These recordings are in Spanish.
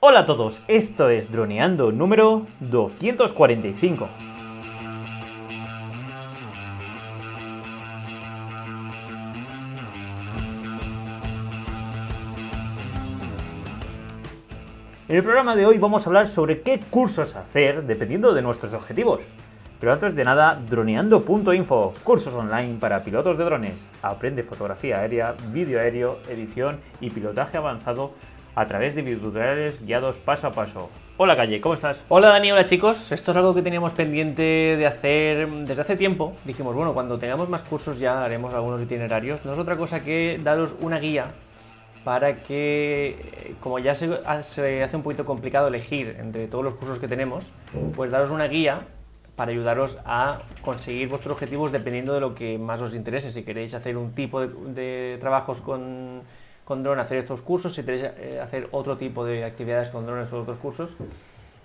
Hola a todos, esto es Droneando número 245. En el programa de hoy vamos a hablar sobre qué cursos hacer dependiendo de nuestros objetivos. Pero antes de nada, droneando.info, cursos online para pilotos de drones. Aprende fotografía aérea, vídeo aéreo, edición y pilotaje avanzado a través de videotutoriales guiados paso a paso. Hola Calle, ¿cómo estás? Hola Dani, hola chicos. Esto es algo que teníamos pendiente de hacer desde hace tiempo. Dijimos, bueno, cuando tengamos más cursos ya haremos algunos itinerarios. No es otra cosa que daros una guía para que, como ya se, se hace un poquito complicado elegir entre todos los cursos que tenemos, pues daros una guía para ayudaros a conseguir vuestros objetivos dependiendo de lo que más os interese. Si queréis hacer un tipo de trabajos con, con drone, hacer estos cursos, si queréis eh, hacer otro tipo de actividades con drones o otros cursos.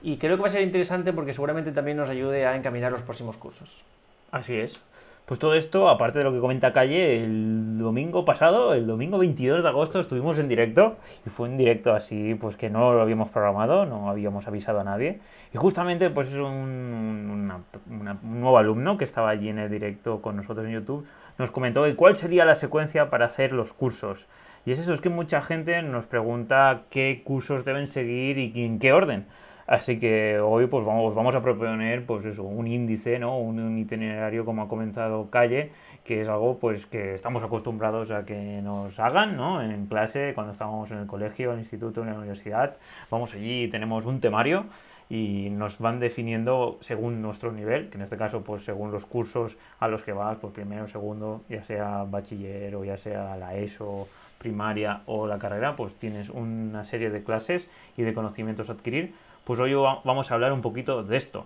Y creo que va a ser interesante porque seguramente también nos ayude a encaminar los próximos cursos. Así es. Pues todo esto, aparte de lo que comenta Calle, el domingo pasado, el domingo 22 de agosto, estuvimos en directo y fue en directo así, pues que no lo habíamos programado, no habíamos avisado a nadie. Y justamente, pues es un, un nuevo alumno que estaba allí en el directo con nosotros en YouTube, nos comentó que cuál sería la secuencia para hacer los cursos. Y es eso, es que mucha gente nos pregunta qué cursos deben seguir y en qué orden. Así que hoy pues vamos, vamos a proponer pues eso, un índice, ¿no? un, itinerario como ha comentado Calle, que es algo pues que estamos acostumbrados a que nos hagan ¿no? en clase, cuando estábamos en el colegio, en el instituto, en la universidad. Vamos allí y tenemos un temario y nos van definiendo según nuestro nivel, que en este caso pues según los cursos a los que vas, pues primero, segundo, ya sea bachiller o ya sea la ESO, primaria o la carrera, pues tienes una serie de clases y de conocimientos a adquirir pues hoy vamos a hablar un poquito de esto.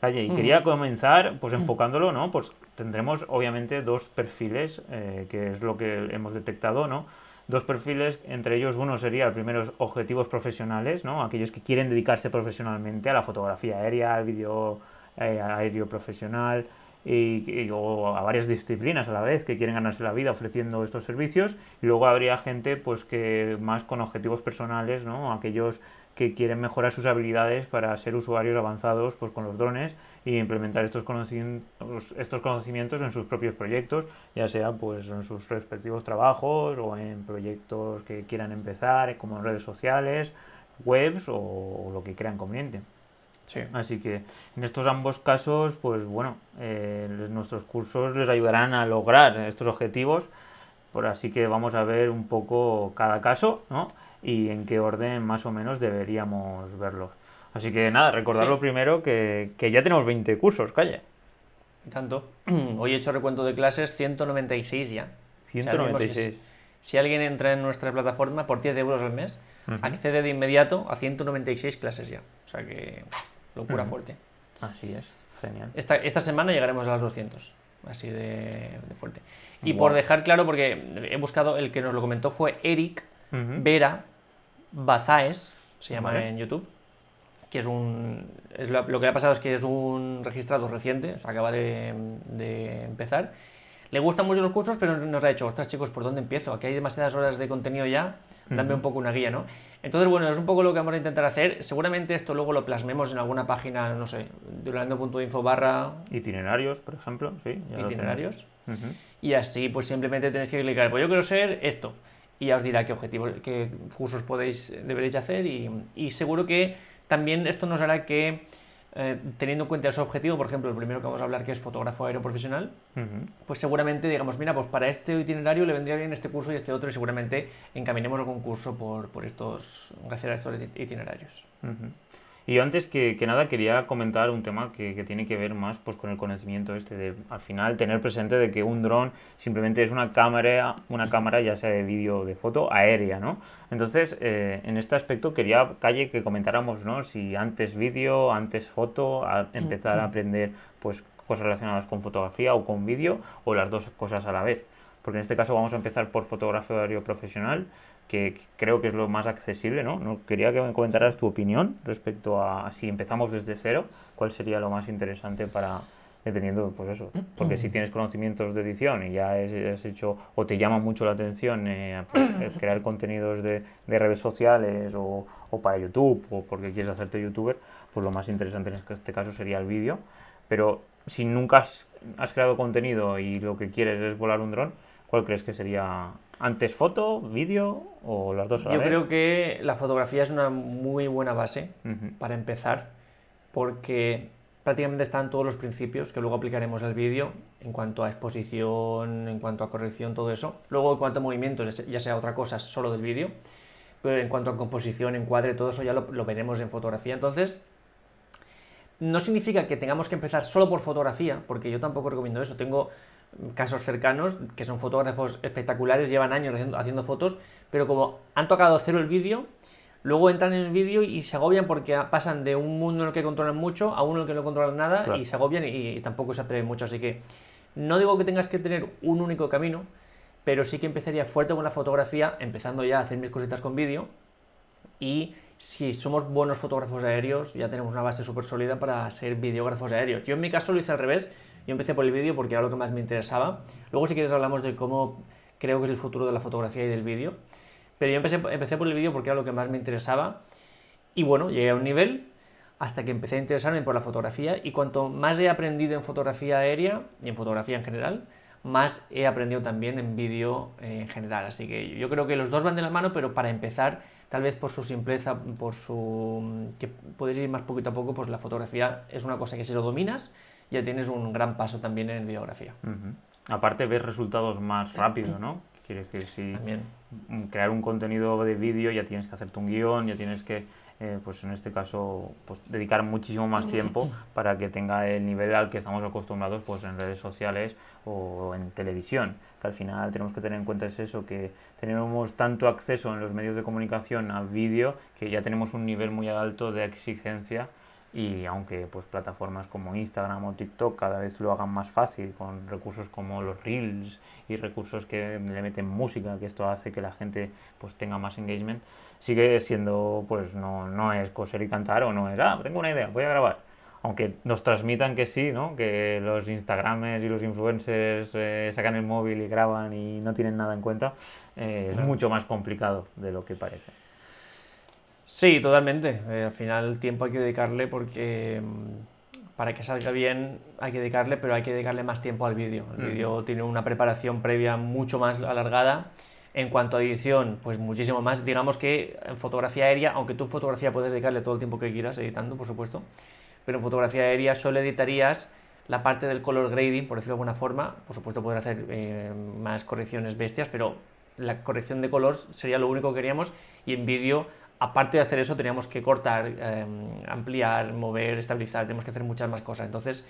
Calle, y quería comenzar pues enfocándolo, ¿no? Pues tendremos obviamente dos perfiles, eh, que es lo que hemos detectado, ¿no? Dos perfiles, entre ellos uno sería el primero objetivos profesionales, ¿no? Aquellos que quieren dedicarse profesionalmente a la fotografía aérea, al vídeo eh, aéreo profesional y, y, a varias disciplinas a la vez que quieren ganarse la vida ofreciendo estos servicios. Y luego habría gente pues que más con objetivos personales, ¿no? Aquellos que quieren mejorar sus habilidades para ser usuarios avanzados pues, con los drones y implementar estos conocimientos, estos conocimientos en sus propios proyectos, ya sea pues, en sus respectivos trabajos o en proyectos que quieran empezar, como en redes sociales, webs o lo que crean conveniente. Sí. Así que en estos ambos casos, pues bueno, eh, nuestros cursos les ayudarán a lograr estos objetivos. Por así que vamos a ver un poco cada caso, ¿no? y en qué orden más o menos deberíamos verlos. Así que nada, recordarlo sí. primero que, que, ya tenemos 20 cursos, calle. Tanto. Hoy he hecho recuento de clases 196 ya. 196. Si alguien, si alguien entra en nuestra plataforma por 10 euros al mes, uh -huh. accede de inmediato a 196 clases ya. O sea que locura uh -huh. fuerte. Así es, genial. Esta, esta semana llegaremos a las 200 así de, de fuerte. Y wow. por dejar claro, porque he buscado, el que nos lo comentó fue Eric, Uh -huh. Vera Bazaes, se llama vale. en YouTube, que es un... Es lo, lo, que le ha pasado es que es un registrado reciente, se acaba de, de, empezar. Le gustan mucho los cursos, pero nos ha dicho, ostras chicos, ¿por dónde empiezo? Aquí hay demasiadas horas de contenido ya, dame uh -huh. un poco una guía, ¿no? Entonces, bueno, es un poco lo que vamos a intentar hacer. Seguramente esto luego lo plasmemos en alguna página, no sé, durando.info barra... Itinerarios, por ejemplo, sí. Itinerarios. Uh -huh. Y así, pues simplemente tenéis que clicar, pues yo quiero ser esto y ya os dirá qué objetivos, qué cursos podéis, deberéis hacer y, y seguro que también esto nos hará que, eh, teniendo en cuenta ese objetivo, por ejemplo, el primero que vamos a hablar que es fotógrafo aéreo profesional, uh -huh. pues seguramente digamos, mira, pues para este itinerario le vendría bien este curso y este otro y seguramente encaminemos algún curso por, por estos, gracias a estos itinerarios. Uh -huh. Y yo antes que, que, nada quería comentar un tema que, que, tiene que ver más pues, con el conocimiento este de al final tener presente de que un dron simplemente es una cámara, una cámara ya sea de vídeo o de foto aérea, ¿no? Entonces, eh, en este aspecto quería, Calle, que comentáramos, ¿no? Si antes vídeo, antes foto, a empezar a aprender pues cosas relacionadas con fotografía o con vídeo o las dos cosas a la vez. Porque en este caso vamos a empezar por fotografía aéreo profesional, que creo que es lo más accesible, ¿no? ¿no? Quería que me comentaras tu opinión respecto a si empezamos desde cero, cuál sería lo más interesante para dependiendo, pues eso, porque si tienes conocimientos de edición y ya has hecho o te llama mucho la atención eh, pues, crear contenidos de, de redes sociales o, o, para YouTube o porque quieres hacerte youtuber, pues lo más interesante en este caso sería el vídeo. Pero si nunca has, has creado contenido y lo que quieres es volar un dron, ¿cuál crees que sería antes foto, vídeo o las dos a la Yo vez? creo que la fotografía es una muy buena base para empezar, porque prácticamente están todos los principios que luego aplicaremos al vídeo en cuanto a exposición, en cuanto a corrección, todo eso. Luego en cuanto a movimientos, ya sea otra cosa solo del vídeo, pero en cuanto a composición, encuadre, todo eso ya lo, lo veremos en fotografía. Entonces, no significa que tengamos que empezar solo por fotografía, porque yo tampoco recomiendo eso. Tengo casos cercanos que son fotógrafos espectaculares, llevan años haciendo, haciendo fotos, pero como han tocado cero el vídeo, luego entran en el vídeo y se agobian porque pasan de un mundo en el que controlan mucho a uno en el que no controlan nada Claro. y se agobian y, y tampoco se atreven mucho. Así que no digo que tengas que tener un único camino, pero sí que empezaría fuerte con la fotografía, empezando ya a hacer mis cositas con vídeo y si somos buenos fotógrafos aéreos, ya tenemos una base súper sólida para ser videógrafos aéreos. Yo en mi caso lo hice al revés, yo empecé por el vídeo porque era lo que más me interesaba. Luego si quieres hablamos de cómo creo que es el futuro de la fotografía y del vídeo. Pero yo empecé, empecé por el vídeo porque era lo que más me interesaba. Y bueno, llegué a un nivel hasta que empecé a interesarme por la fotografía y cuanto más he aprendido en fotografía aérea y en fotografía en general, más he aprendido también en vídeo en general. Así que yo creo que los dos van de la mano, pero para empezar, tal vez por su simpleza, por su que puedes ir más poquito a poco, pues la fotografía es una cosa que si lo dominas, ya tienes un gran paso también en videografía. Ujú. Aparte, ves resultados más rápido, ¿no? Quiere decir, si También. crear un contenido de vídeo ya tienes que hacerte un guion, ya tienes que, eh, pues en este caso, pues dedicar muchísimo más tiempo para que tenga el nivel al que estamos acostumbrados pues en redes sociales o en televisión. Que al final tenemos que tener en cuenta es eso, que tenemos tanto acceso en los medios de comunicación a vídeo que ya tenemos un nivel muy alto de exigencia y aunque pues plataformas como Instagram o TikTok cada vez lo hagan más fácil con recursos como los reels y recursos que le meten música que esto hace que la gente pues tenga más engagement sigue siendo pues no, no es coser y cantar o no es ah tengo una idea voy a grabar aunque nos transmitan que sí no que los instagramers y los influencers eh, sacan el móvil y graban y no tienen nada en cuenta eh, es mucho más complicado de lo que parece Sí, totalmente. Eh, al final tiempo hay que dedicarle porque mm, para que salga bien hay que dedicarle, pero hay que dedicarle más tiempo al vídeo. El Mm. vídeo tiene una preparación previa mucho más alargada. En cuanto a edición, pues muchísimo más. Digamos que en fotografía aérea, aunque tú en fotografía puedes dedicarle todo el tiempo que quieras editando, por supuesto, pero en fotografía aérea solo editarías la parte del color grading, por decirlo de alguna forma. Por supuesto, poder hacer eh, más correcciones bestias, pero la corrección de color sería lo único que queríamos. Y en vídeo, aparte de hacer eso, teníamos que cortar, eh, ampliar, mover, estabilizar, tenemos que hacer muchas más cosas. Entonces,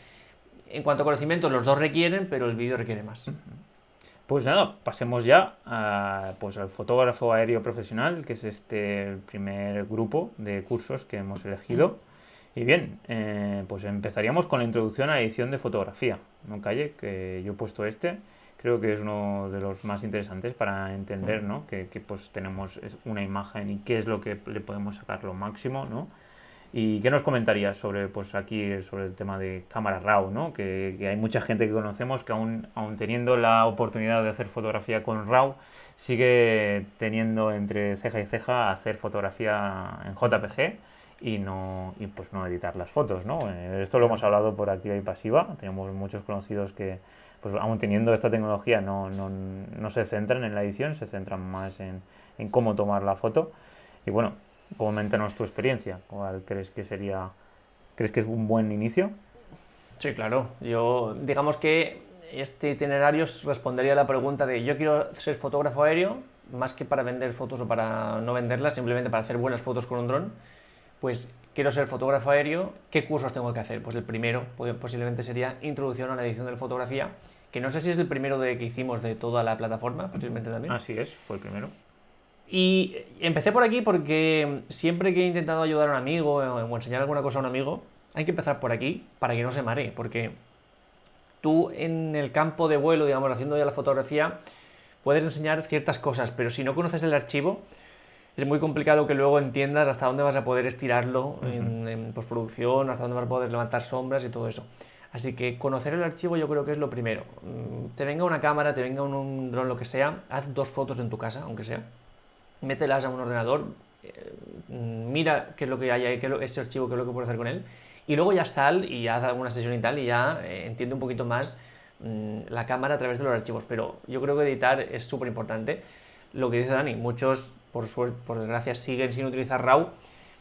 en cuanto a conocimientos, los dos requieren, pero el vídeo requiere más. Pues nada, pasemos ya a, pues al fotógrafo aéreo profesional, que es este primer grupo de cursos que hemos elegido. Y bien, eh, pues empezaríamos con la introducción a la edición de fotografía. No calle, que yo he puesto este. Creo que es uno de los más interesantes para entender, ¿no? Que, que, pues tenemos una imagen y qué es lo que le podemos sacar lo máximo, ¿no? ¿Y qué nos comentarías sobre, pues aquí, sobre el tema de cámara RAW, ¿no? Que, que hay mucha gente que conocemos que aún, aún teniendo la oportunidad de hacer fotografía con RAW, sigue teniendo entre ceja y ceja hacer fotografía en JPG y no y pues no editar las fotos, ¿no? Eh, Esto lo hemos hablado por activa y pasiva. Tenemos muchos conocidos que, pues aún teniendo esta tecnología, no, no, no se centran en la edición, se centran más en, en cómo tomar la foto. Y bueno, coméntanos tu experiencia. ¿Cuál crees que sería? ¿Crees que es un buen inicio? Sí, claro. Yo, digamos que este itinerario respondería a la pregunta de yo quiero ser fotógrafo aéreo, más que para vender fotos o para no venderlas, simplemente para hacer buenas fotos con un dron, pues quiero ser fotógrafo aéreo, ¿qué cursos tengo que hacer? Pues el primero pues, posiblemente sería Introducción a la edición de la fotografía, que no sé si es el primero de que hicimos de toda la plataforma, posiblemente también. Así es, fue el primero. Y empecé por aquí porque siempre que he intentado ayudar a un amigo o enseñar alguna cosa a un amigo, hay que empezar por aquí para que no se maree, porque tú en el campo de vuelo, digamos, haciendo ya la fotografía, puedes enseñar ciertas cosas, pero si no conoces el archivo, es muy complicado que luego entiendas hasta dónde vas a poder estirarlo en, en postproducción, hasta dónde vas a poder levantar sombras y todo eso. Así que conocer el archivo yo creo que es lo primero. Mm, te venga una cámara, te venga un, dron, lo que sea, haz dos fotos en tu casa, aunque sea. Mételas a un ordenador, eh, mira qué es lo que hay ahí, qué es ese archivo, qué es lo que puedes hacer con él. Y luego ya sal y haz alguna sesión y tal y ya eh, entiende un poquito más mm, la cámara a través de los archivos. Pero yo creo que editar es súper importante. Lo que dice Dani, muchos, por suerte, por desgracia, siguen sin utilizar RAW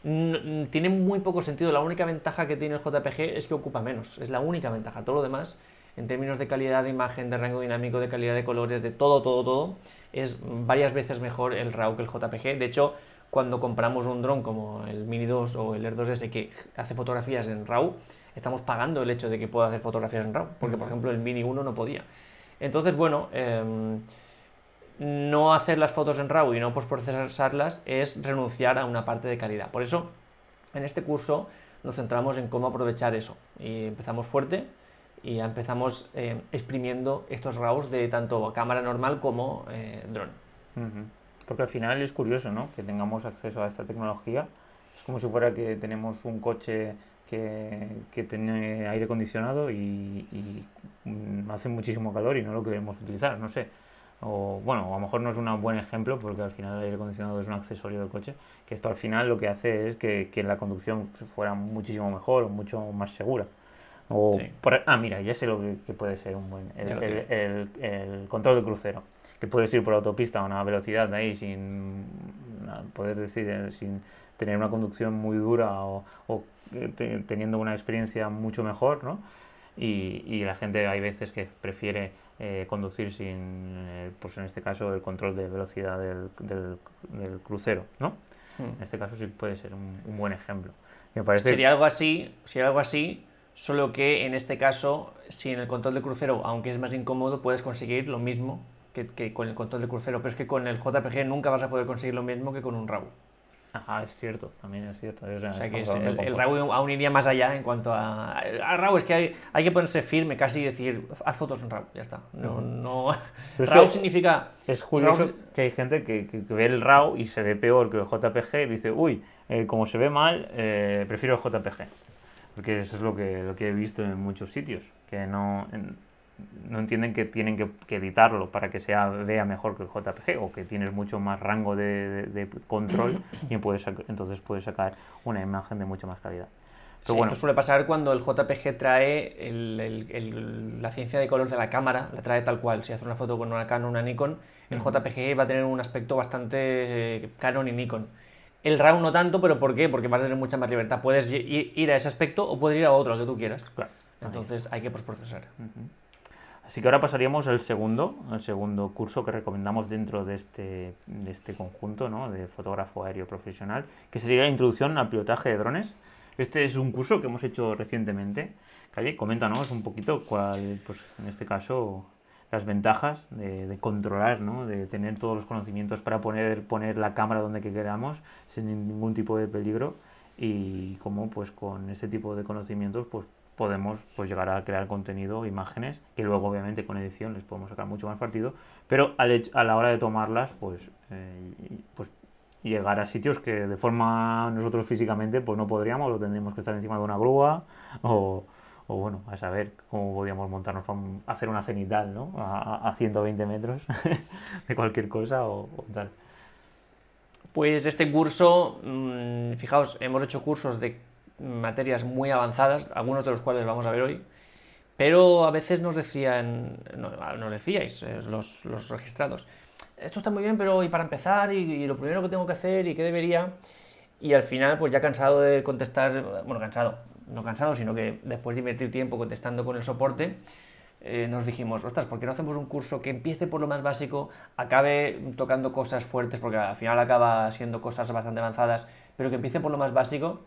tiene muy poco sentido. La única ventaja que tiene el JPG es que ocupa menos. Es la única ventaja. Todo lo demás, en términos de calidad de imagen, de rango dinámico, de calidad de colores, de todo, todo, todo, es varias veces mejor el RAW que el JPG. De hecho, cuando compramos un dron como el Mini 2 o el Air 2S que hace fotografías en RAW, estamos pagando el hecho de que pueda hacer fotografías en RAW. Porque, por ejemplo, el Mini 1 no podía. Entonces, bueno... Em, no hacer las fotos en RAW y no postprocesarlas es renunciar a una parte de calidad. Por eso, en este curso nos centramos en cómo aprovechar eso. Y empezamos fuerte y empezamos eh, exprimiendo estos RAWs de tanto cámara normal como eh, dron. Porque al final es curioso, ¿no? Que tengamos acceso a esta tecnología. Es como si fuera que tenemos un coche que, tiene aire acondicionado y, y, mm, hace muchísimo calor y no lo queremos utilizar, no sé o bueno, a lo mejor no es un buen ejemplo porque al final el aire acondicionado es un accesorio del coche, que esto al final lo que hace es que, que la conducción fuera muchísimo mejor o mucho más segura. O ah, mira, ya sé lo que, puede ser un buen. El, el, control de crucero. Que puedes ir por autopista a una velocidad ahí sin poder decir, eh, sin tener una conducción muy dura o, o eh, teniendo una experiencia mucho mejor, ¿no? Y, y la gente hay veces que prefiere eh, conducir sin, eh, pues en este caso, el control de velocidad del, del, crucero, ¿no? Hmm. En este caso sí puede ser un, buen ejemplo. Me parece... Sería algo así, sería algo así, solo que en este caso, sin el control de crucero, aunque es más incómodo, puedes conseguir lo mismo que, que con el control de crucero, pero es que con el JPG nunca vas a poder conseguir lo mismo que con un RAW. Ajá, es cierto, también es cierto. o sea que el, RAW aún iría más allá en cuanto a. A RAW es que hay, hay que ponerse firme casi y decir, haz fotos en RAW, ya está. No, no... RAW significa. Es curioso que hay gente que, que, ve el RAW y se ve peor que el JPG y dice, uy, eh, como se ve mal, eh, prefiero el JPG. Porque eso es lo que, lo que he visto en muchos sitios. Que no no entienden que tienen que, editarlo para que sea vea mejor que el JPG o que tienes mucho más rango de, control y puedes, entonces puedes sacar una imagen de mucha más calidad. Pero bueno. Esto suele pasar cuando el JPG trae la ciencia de color de la cámara, la trae tal cual. Si haces una foto con una Canon o una Nikon, el JPG va a tener un aspecto bastante eh, Canon y Nikon. El RAW no tanto, pero ¿por qué? Porque vas a tener mucha más libertad. Puedes ir a ese aspecto o puedes ir a otro, lo que tú quieras. Claro. Entonces hay que postprocesar. Así que ahora pasaríamos al segundo, al segundo curso que recomendamos dentro de este, de este conjunto ¿no? de fotógrafo aéreo profesional, que sería la introducción al pilotaje de drones. Este es un curso que hemos hecho recientemente. Calle, coméntanos un poquito cuál, pues en este caso, las ventajas de, controlar, ¿no? de tener todos los conocimientos para poner, poner la cámara donde queramos sin ningún tipo de peligro y cómo pues con este tipo de conocimientos pues podemos pues, llegar a crear contenido, imágenes, que luego obviamente con edición les podemos sacar mucho más partido, pero a la hora de tomarlas, pues, eh, pues llegar a sitios que de forma nosotros físicamente pues no podríamos, o tendríamos que estar encima de una grúa, o, bueno, a saber cómo podríamos montarnos para hacer una cenital, ¿no? A, 120 metros de cualquier cosa o, tal. Pues este curso, mm, fijaos, hemos hecho cursos de materias muy avanzadas, algunos de los cuales vamos a ver hoy, pero a veces nos decían, nos decíais, eh, los, los, registrados, esto está muy bien, pero y para empezar, y, lo primero que tengo que hacer, y qué debería, y al final, pues ya cansado de contestar, bueno, cansado, no cansado, sino que después de invertir tiempo contestando con el soporte, eh, nos dijimos, ostras, ¿por qué no hacemos un curso que empiece por lo más básico, acabe tocando cosas fuertes, porque al final acaba siendo cosas bastante avanzadas, pero que empiece por lo más básico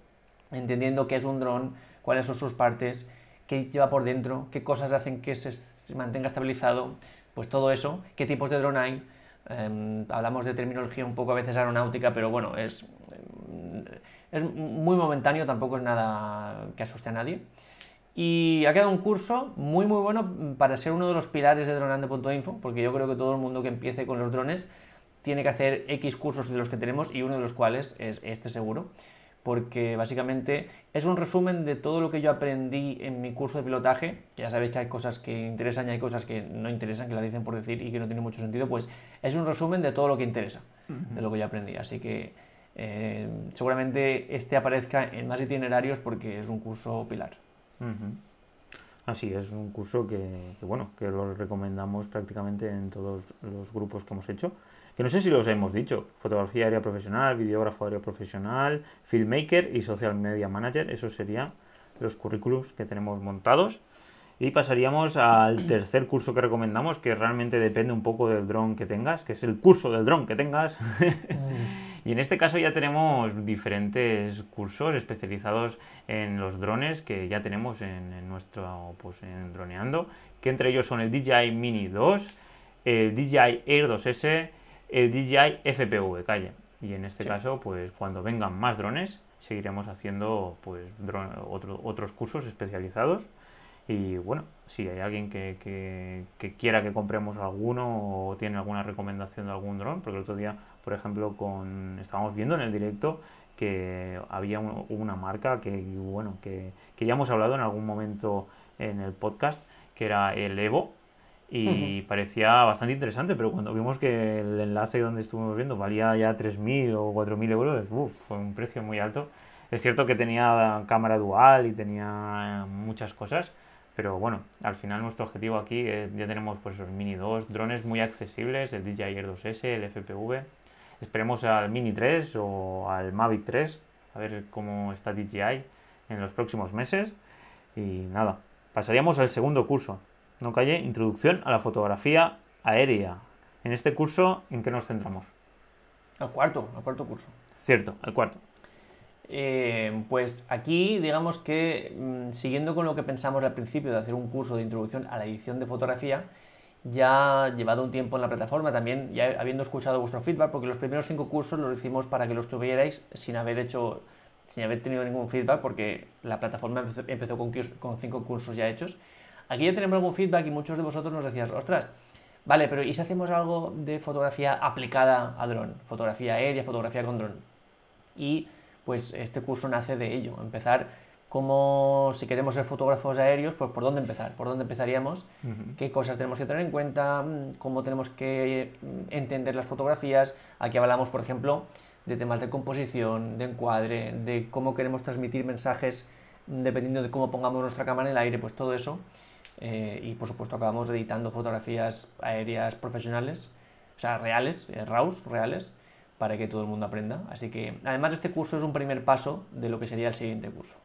entendiendo qué es un dron, cuáles son sus partes, qué lleva por dentro, qué cosas hacen que se mantenga estabilizado, pues todo eso, qué tipos de dron hay. Em, hablamos de terminología un poco a veces aeronáutica, pero bueno, es, em, es muy momentáneo, tampoco es nada que asuste a nadie. Y ha quedado un curso muy muy bueno para ser uno de los pilares de dronando.info, porque yo creo que todo el mundo que empiece con los drones tiene que hacer X cursos de los que tenemos y uno de los cuales es este seguro porque básicamente es un resumen de todo lo que yo aprendí en mi curso de pilotaje. Ya sabéis que hay cosas que interesan y hay cosas que no interesan, que las dicen por decir y que no tienen mucho sentido. Pues es un resumen de todo lo que interesa, de lo que yo aprendí. Así que eh, seguramente este aparezca en más itinerarios porque es un curso pilar. Así es, un curso que, bueno, que lo recomendamos prácticamente en todos los grupos que hemos hecho que no sé si los hemos dicho, fotografía aérea profesional, videógrafo aéreo profesional, filmmaker y social media manager, esos serían los currículums que tenemos montados. Y pasaríamos al tercer curso que recomendamos, que realmente depende un poco del dron que tengas, que es el curso del dron que tengas. y en este caso ya tenemos diferentes cursos especializados en los drones que ya tenemos en, nuestro, pues en Droneando, que entre ellos son el DJI Mini 2, el DJI Air 2S, el DJI FPV, calle. Y en este caso, pues cuando vengan más drones, seguiremos haciendo pues otros cursos especializados. Y bueno, si hay alguien que, quiera que compremos alguno o tiene alguna recomendación de algún dron, porque el otro día, por ejemplo, con estábamos viendo en el directo que había una marca que bueno que, que ya hemos hablado en algún momento en el podcast, que era el Evo, y parecía bastante interesante, pero cuando vimos que el enlace donde estuvimos viendo valía ya 3.000 o 4.000 euros, fue un precio muy alto. Es cierto que tenía cámara dual y tenía muchas cosas, pero bueno, al final nuestro objetivo aquí es, ya tenemos pues esos Mini 2, drones muy accesibles, el DJI Air 2S, el FPV. Esperemos al Mini 3 o al Mavic 3, a ver cómo está DJI en los próximos meses. Y nada, pasaríamos al segundo curso, no calle, Introducción a la fotografía aérea. En este curso, ¿en qué nos centramos? Al cuarto, al cuarto curso. Cierto, al cuarto. Eh, pues aquí, digamos que mm, siguiendo con lo que pensamos al principio de hacer un curso de introducción a la edición de fotografía, ya llevado un tiempo en la plataforma, también ya habiendo escuchado vuestro feedback, porque los primeros cinco cursos los hicimos para que los tuvierais sin haber hecho, sin haber tenido ningún feedback, porque la plataforma empezó, con, con cinco cursos ya hechos. Aquí ya tenemos algún feedback y muchos de vosotros nos decías, ostras, vale, pero ¿y si hacemos algo de fotografía aplicada a dron? Fotografía aérea, fotografía con dron. Y pues este curso nace de ello, empezar como si queremos ser fotógrafos aéreos, pues por dónde empezar, por dónde empezaríamos, qué cosas tenemos que tener en cuenta, cómo tenemos que mm, entender las fotografías. Aquí hablamos, por ejemplo, de temas de composición, de encuadre, de cómo queremos transmitir mensajes mm, dependiendo de cómo pongamos nuestra cámara en el aire, pues todo eso eh, y por supuesto acabamos editando fotografías aéreas profesionales, o sea, reales, eh, RAWs, reales, para que todo el mundo aprenda. Así que además este curso es un primer paso de lo que sería el siguiente curso.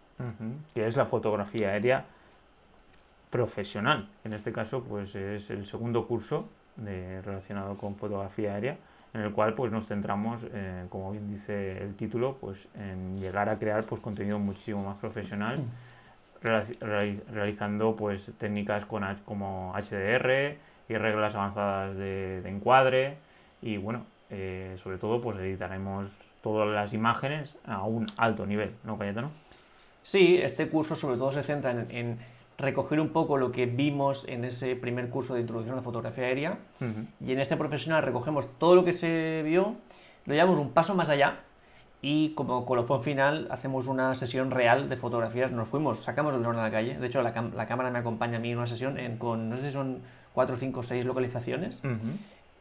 Que es la fotografía aérea profesional. En este caso, pues es el segundo curso de, relacionado con fotografía aérea, en el cual pues nos centramos, eh, como bien dice el título, pues en llegar a crear pues contenido muchísimo más profesional. Mm realizando pues técnicas con, como HDR y reglas avanzadas de, encuadre. Y bueno, eh, sobre todo pues editaremos todas las imágenes a un alto nivel, ¿no, Cayetano? Sí, este curso sobre todo se centra en, recoger un poco lo que vimos en ese primer curso de introducción a la fotografía aérea. Y en este profesional recogemos todo lo que se vio, lo llevamos un paso más allá y como colofón final hacemos una sesión real de fotografías. Nos fuimos, sacamos el dron a la calle. De hecho, la, cámara me acompaña a mí en una sesión con, no sé si son 4, 5, 6 localizaciones.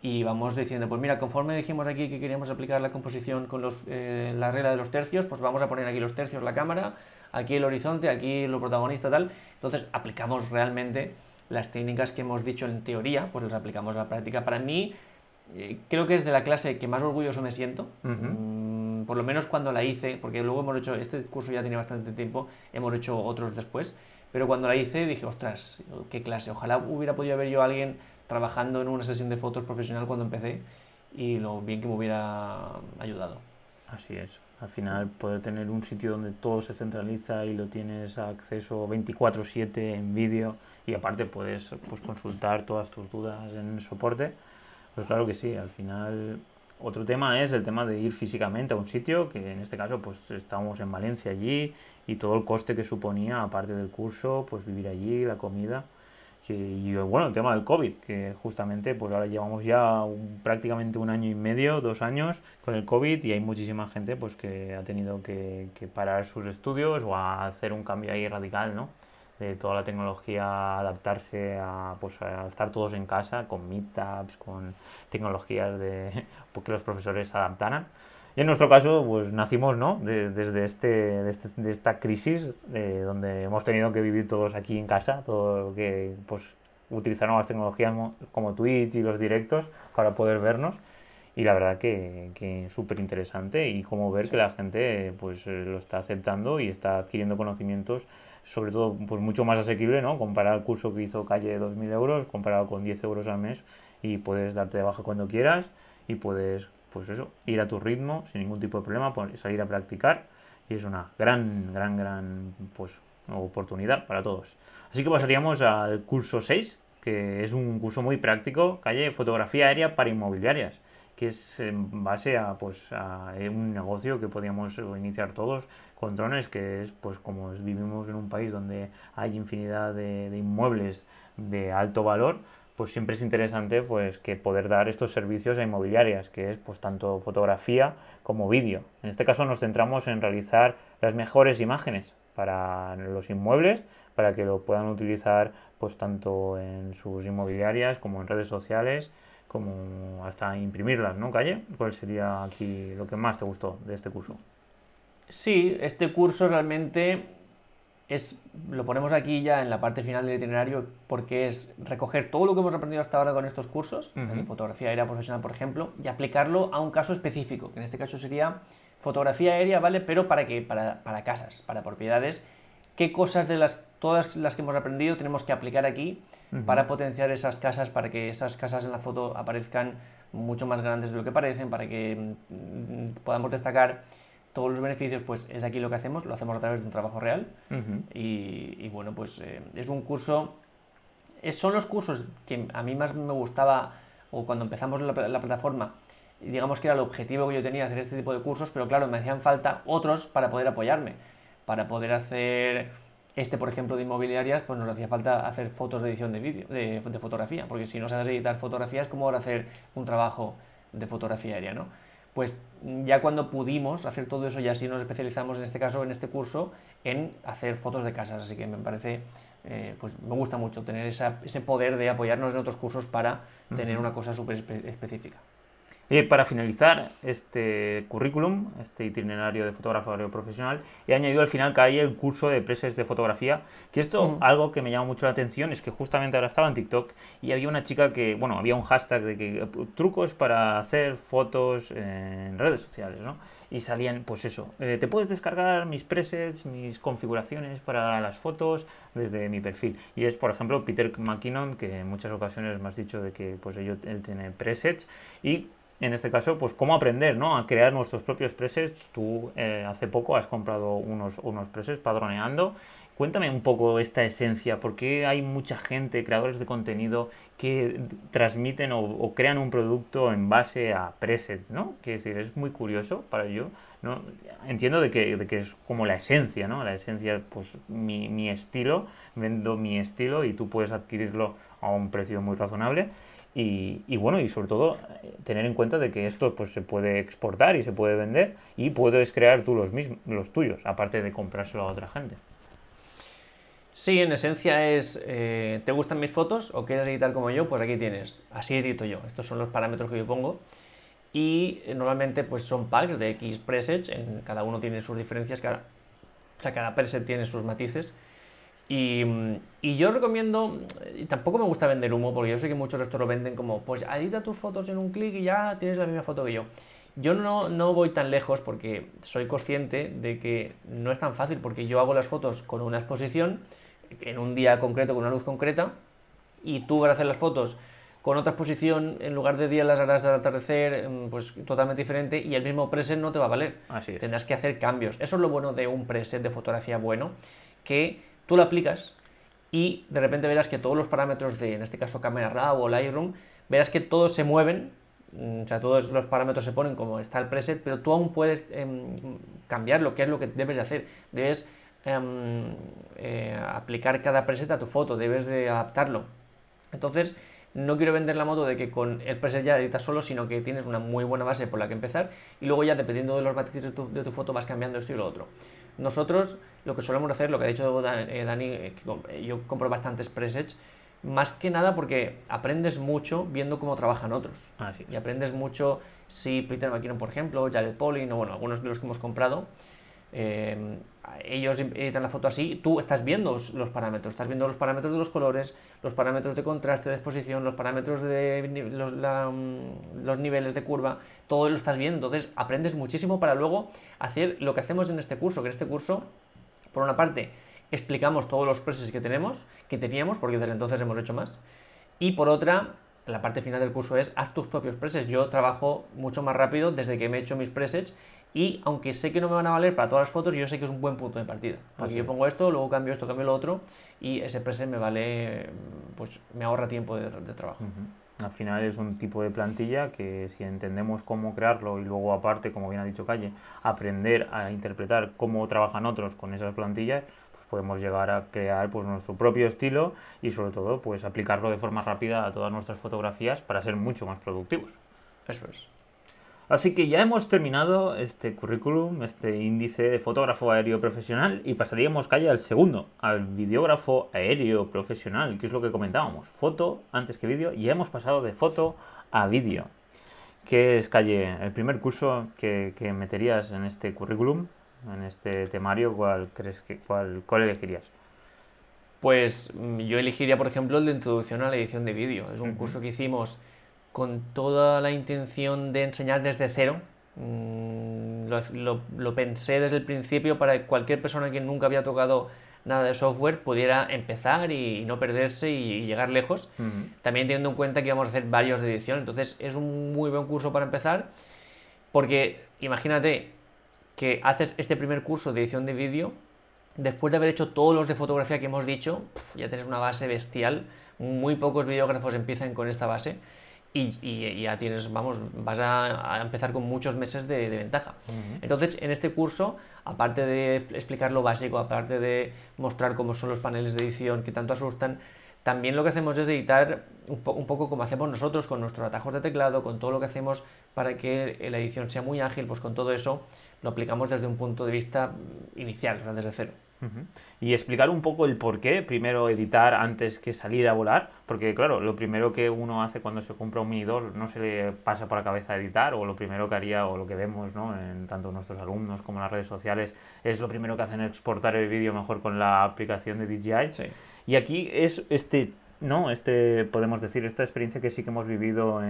Y vamos diciendo, pues mira, conforme dijimos aquí que queríamos aplicar la composición con los, eh, la regla de los tercios, pues vamos a poner aquí los tercios, la cámara, aquí el horizonte, aquí lo protagonista, tal. Entonces aplicamos realmente las técnicas que hemos dicho en teoría, pues las aplicamos a la práctica. Para mí, eh, creo que es de la clase que más orgulloso me siento por lo menos cuando la hice, porque luego hemos hecho, este curso ya tiene bastante tiempo, hemos hecho otros después, pero cuando la hice dije, ostras, qué clase, ojalá hubiera podido haber yo a alguien trabajando en una sesión de fotos profesional cuando empecé y lo bien que me hubiera ayudado. Así es. Al final poder tener un sitio donde todo se centraliza y lo tienes a acceso 24/7 en vídeo y aparte puedes pues, consultar todas tus dudas en soporte, pues claro que sí, al final otro tema es el tema de ir físicamente a un sitio, que en este caso pues estábamos en Valencia allí y todo el coste que suponía, aparte del curso, pues vivir allí, la comida, y bueno, el tema del COVID, que justamente pues ahora llevamos ya prácticamente un año y medio, dos años con el COVID y hay muchísima gente pues que ha tenido que, parar sus estudios o a hacer un cambio ahí radical, ¿no? De toda la tecnología, adaptarse a, pues, a estar todos en casa con meetups, con tecnologías de porque los profesores se adaptaran. Y en nuestro caso, pues nacimos, ¿no? desde este, de, este, de, esta crisis, donde hemos tenido que vivir todos aquí en casa, todo que, pues, utilizar nuevas tecnologías como Twitch y los directos para poder vernos. Y la verdad que, que súper interesante y como ver que la gente pues eh, lo está aceptando y está adquiriendo conocimientos, sobre todo pues mucho más asequible, ¿no? Comparar el curso que hizo Calle de 2.000 euros, comparado con 10 euros al mes y puedes darte de baja cuando quieras y puedes pues eso, ir a tu ritmo sin ningún tipo de problema, salir a practicar y es una gran, gran, gran pues, oportunidad para todos. Así que pasaríamos al curso 6, que es un curso muy práctico, calle fotografía aérea para inmobiliarias, que es en base a, pues, a un negocio que podíamos iniciar todos con drones, que es pues como vivimos en un país donde hay infinidad de inmuebles de alto valor, pues siempre es interesante pues que poder dar estos servicios a inmobiliarias, que es pues tanto fotografía como vídeo. En este caso nos centramos en realizar las mejores imágenes para los inmuebles, para que lo puedan utilizar pues tanto en sus inmobiliarias como en redes sociales, como hasta imprimirlas, ¿no, Calle? ¿Cuál sería aquí lo que más te gustó de este curso? Sí, este curso realmente es, lo ponemos aquí ya en la parte final del itinerario porque es recoger todo lo que hemos aprendido hasta ahora con estos cursos, de fotografía aérea profesional, por ejemplo, y aplicarlo a un caso específico, que en este caso sería fotografía aérea, ¿vale? Pero para qué? Para, para casas, para propiedades. ¿Qué cosas de las, todas las que hemos aprendido tenemos que aplicar aquí para potenciar esas casas, para que esas casas en la foto aparezcan mucho más grandes de lo que parecen, para que mm, podamos destacar todos los beneficios, pues es aquí lo que hacemos, lo hacemos a través de un trabajo real. y, bueno, pues eh, es un curso, son los cursos que a mí más me gustaba, o cuando empezamos la, la plataforma, digamos que era el objetivo que yo tenía, hacer este tipo de cursos, pero claro, me hacían falta otros para poder apoyarme, para poder hacer este, por ejemplo, de inmobiliarias, pues nos hacía falta hacer fotos de edición de vídeo, de, de, fotografía, porque si no sabes editar fotografías, ¿cómo ahora hacer un trabajo de fotografía aérea, no? pues ya cuando pudimos hacer todo eso, ya sí nos especializamos en este caso, en este curso, en hacer fotos de casas. Así que me parece, eh, pues me gusta mucho tener ese poder de apoyarnos en otros cursos para tener una cosa súper específica. Y para finalizar este currículum, este itinerario de fotógrafo profesional, he añadido al final que hay el curso de presets de fotografía, que esto, algo que me llama mucho la atención, es que justamente ahora estaba en TikTok y había una chica que, bueno, había un hashtag de que trucos para hacer fotos en redes sociales, ¿no? Y salían, pues eso, eh, te puedes descargar mis presets, mis configuraciones para las fotos desde mi perfil. Y es, por ejemplo, Peter McKinnon, que en muchas ocasiones me has dicho de que pues él tiene presets y en este caso, pues cómo aprender ¿no? a crear nuestros propios presets. Tú eh, hace poco has comprado unos, unos presets padroneando. Cuéntame un poco esta esencia, ¿por qué hay mucha gente, creadores de contenido, que transmiten o, crean un producto en base a presets, ¿no? Que decir, es muy curioso para yo, ¿no? Entiendo de que, de que es como la esencia, ¿no? La esencia, pues mi, mi estilo, vendo mi estilo y tú puedes adquirirlo a un precio muy razonable y, bueno, y sobre todo eh, tener en cuenta de que esto pues, se puede exportar y se puede vender y puedes crear tú los, mismos, tuyos, aparte de comprárselo a otra gente. Sí, en esencia es, eh, ¿te gustan mis fotos o quieres editar como yo? Pues aquí tienes, así edito yo. Estos son los parámetros que yo pongo. Y eh, normalmente pues son packs de X presets, en, cada uno tiene sus diferencias, cada, o sea, cada preset tiene sus matices. Y, yo recomiendo, y tampoco me gusta vender humo, porque yo sé que muchos de estos lo venden como, pues edita tus fotos en un clic y ya tienes la misma foto que yo. Yo no, no voy tan lejos porque soy consciente de que no es tan fácil, porque yo hago las fotos con una exposición, en un día concreto, con una luz concreta, y tú vas a hacer las fotos con otra exposición, en lugar de día las harás al atardecer, mm, pues totalmente diferente, y el mismo preset no te va a valer. Así Tendrás que hacer cambios. Eso es lo bueno de un preset de fotografía bueno, que tú lo aplicas y de repente verás que todos los parámetros de, en este caso, Camera Raw o Lightroom, verás que todos se mueven, mm, o sea, todos los parámetros se ponen como está el preset, pero tú aún puedes em, cambiar lo que es lo que debes de hacer. Debes em, eh, aplicar cada preset a tu foto, debes de adaptarlo. Entonces, no quiero vender la moto de que con el preset ya editas solo, sino que tienes una muy buena base por la que empezar y luego ya dependiendo de los matices de tu foto vas cambiando esto y lo otro. Nosotros lo que solemos hacer, lo que ha dicho eh, Dani, eh, que yo compro bastantes presets, más que nada porque aprendes mucho viendo cómo trabajan otros. Ah. Y aprendes mucho si Peter McKinnon, por ejemplo, Jared Polin, o bueno, algunos de los que hemos comprado, eh, ellos editan la foto así, tú estás viendo los parámetros, estás viendo los parámetros de los colores, los parámetros de contraste, de exposición, los parámetros de los, mm, los, niveles de curva, todo lo estás viendo, entonces aprendes muchísimo para luego hacer lo que hacemos en este curso, que en este curso, por una parte, explicamos todos los presets que tenemos, que teníamos, porque desde entonces hemos hecho más, y por otra, la parte final del curso es haz tus propios presets. Yo trabajo mucho más rápido desde que me he hecho mis presets y aunque sé que no me van a valer para todas las fotos, yo sé que es un buen punto de partida. Porque yo pongo esto, luego cambio esto, cambio lo otro y ese preset me vale, pues me ahorra tiempo de, trabajo. Al final es un tipo de plantilla que si entendemos cómo crearlo y luego aparte, como bien ha dicho Calle, aprender a interpretar cómo trabajan otros con esas plantillas, pues podemos llegar a crear pues nuestro propio estilo y sobre todo pues aplicarlo de forma rápida a todas nuestras fotografías para ser mucho más productivos. Eso es. Así que ya hemos terminado este currículum, este índice de fotógrafo aéreo profesional y pasaríamos calle al segundo, al videógrafo aéreo profesional, que es lo que comentábamos, foto antes que vídeo, y ya hemos pasado de foto a vídeo. ¿Qué es calle? El primer curso que, meterías en este currículum, en este temario, ¿cuál crees que cuál, cuál elegirías? Pues mm, yo elegiría, por ejemplo, el de introducción a la edición de vídeo. Es un curso que hicimos con toda la intención de enseñar desde cero. Mm, lo, pensé desde el principio para que cualquier persona que nunca había tocado nada de software pudiera empezar y, no perderse y, llegar lejos. También teniendo en cuenta que íbamos a hacer varios de edición. Entonces es un muy buen curso para empezar porque imagínate que haces este primer curso de edición de vídeo después de haber hecho todos los de fotografía que hemos dicho, ya tienes una base bestial. Muy pocos videógrafos empiezan con esta base y, ya tienes, vamos, vas a, empezar con muchos meses de, ventaja. Entonces, en este curso, aparte de explicar lo básico, aparte de mostrar cómo son los paneles de edición que tanto asustan, también lo que hacemos es editar un, un, poco como hacemos nosotros con nuestros atajos de teclado, con todo lo que hacemos para que la edición sea muy ágil, pues con todo eso lo aplicamos desde un punto de vista inicial, o sea, desde cero. Y explicar un poco el por qué, primero editar antes que salir a volar, porque claro, lo primero que uno hace cuando se compra un Mini 2 no se le pasa por la cabeza editar, o lo primero que haría, o lo que vemos ¿no? en tanto nuestros alumnos como en las redes sociales, es lo primero que hacen exportar el vídeo mejor con la aplicación de DJI. Y aquí es este no, este, podemos decir, esta experiencia que sí que hemos vivido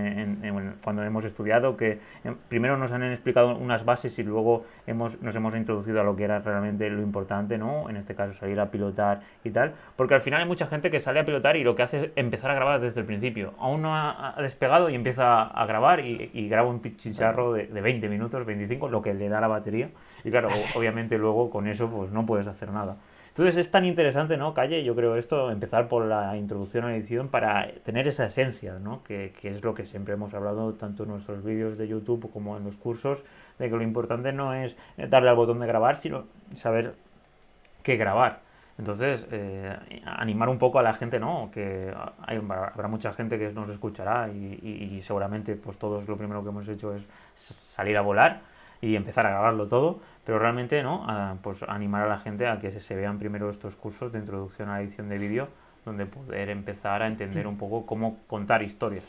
cuando hemos estudiado, que em, primero nos han explicado unas bases y luego hemos, nos hemos introducido a lo que era realmente lo importante, ¿no? En este caso salir a pilotar y tal, porque al final hay mucha gente que sale a pilotar y lo que hace es empezar a grabar desde el principio. Aún no ha, despegado y empieza a grabar y, graba un chicharro de, de 20 minutos, 25, lo que le da la batería. Y claro, obviamente luego con eso pues no puedes hacer nada. Entonces es tan interesante, ¿no, Calle? Yo creo esto, empezar por la introducción a la edición para tener esa esencia, ¿no? Que, es lo que siempre hemos hablado tanto en nuestros vídeos de YouTube como en los cursos, de que lo importante no es darle al botón de grabar, sino saber qué grabar. Entonces, eh, animar un poco a la gente, ¿no? Que habrá mucha gente que nos escuchará y, y, seguramente pues todos lo primero que hemos hecho es salir a volar y empezar a grabarlo todo, pero realmente no, pues animar a la gente a que se, vean primero estos cursos de introducción a la edición de vídeo, donde poder empezar a entender un poco cómo contar historias.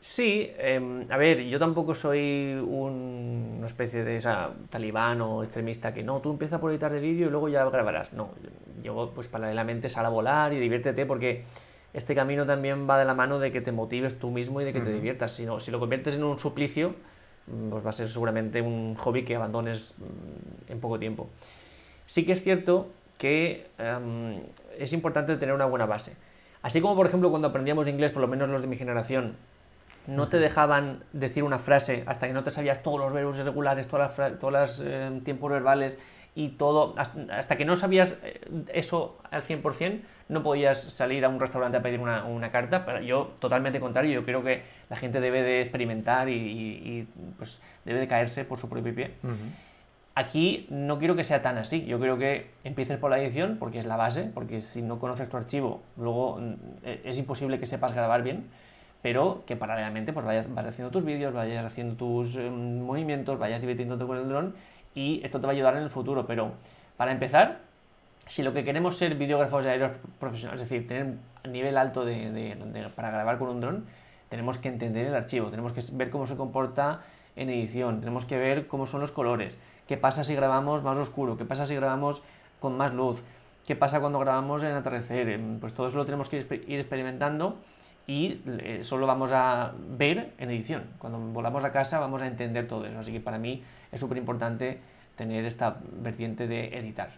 Sí, em, a ver, yo tampoco soy una especie de talibán o extremista que no, tú empieza por editar de vídeo y luego ya grabarás. No, yo pues paralelamente sal a volar y diviértete porque este camino también va de la mano de que te motives tú mismo y de que te diviertas. Si, no, si lo conviertes en un suplicio, pues va a ser seguramente un hobby que abandones mm, en poco tiempo. Sí que es cierto que em, es importante tener una buena base. Así como, por ejemplo, cuando aprendíamos inglés, por lo menos los de mi generación, no te dejaban decir una frase hasta que no te sabías todos los verbos irregulares, todas las em, tiempos verbales y todo, hasta, que no sabías eh, eso al 100%, no podías salir a un restaurante a pedir una, una, carta. Pero yo, totalmente contrario, yo creo que la gente debe de experimentar y, pues, debe de caerse por su propio pie. Aquí no quiero que sea tan así, yo quiero que empieces por la edición porque es la base, porque si no conoces tu archivo, luego mm, e, es imposible que sepas grabar bien, pero que paralelamente pues vayas, haciendo tus vídeos, vayas haciendo tus em, movimientos, vayas divirtiéndote con el dron y esto te va a ayudar en el futuro, pero para empezar, si lo que queremos ser videógrafos aéreos profesionales, es decir, tener nivel alto de, para grabar con un dron, tenemos que entender el archivo, tenemos que ver cómo se comporta en edición, tenemos que ver cómo son los colores, ¿Qué pasa si grabamos más oscuro? ¿Qué pasa si grabamos con más luz? ¿Qué pasa cuando grabamos en atardecer? Em, pues todo eso lo tenemos que ir experimentando y eh, solo vamos a ver en edición. Cuando volamos a casa vamos a entender todo eso. Así que para mí es súper importante tener esta vertiente de editar.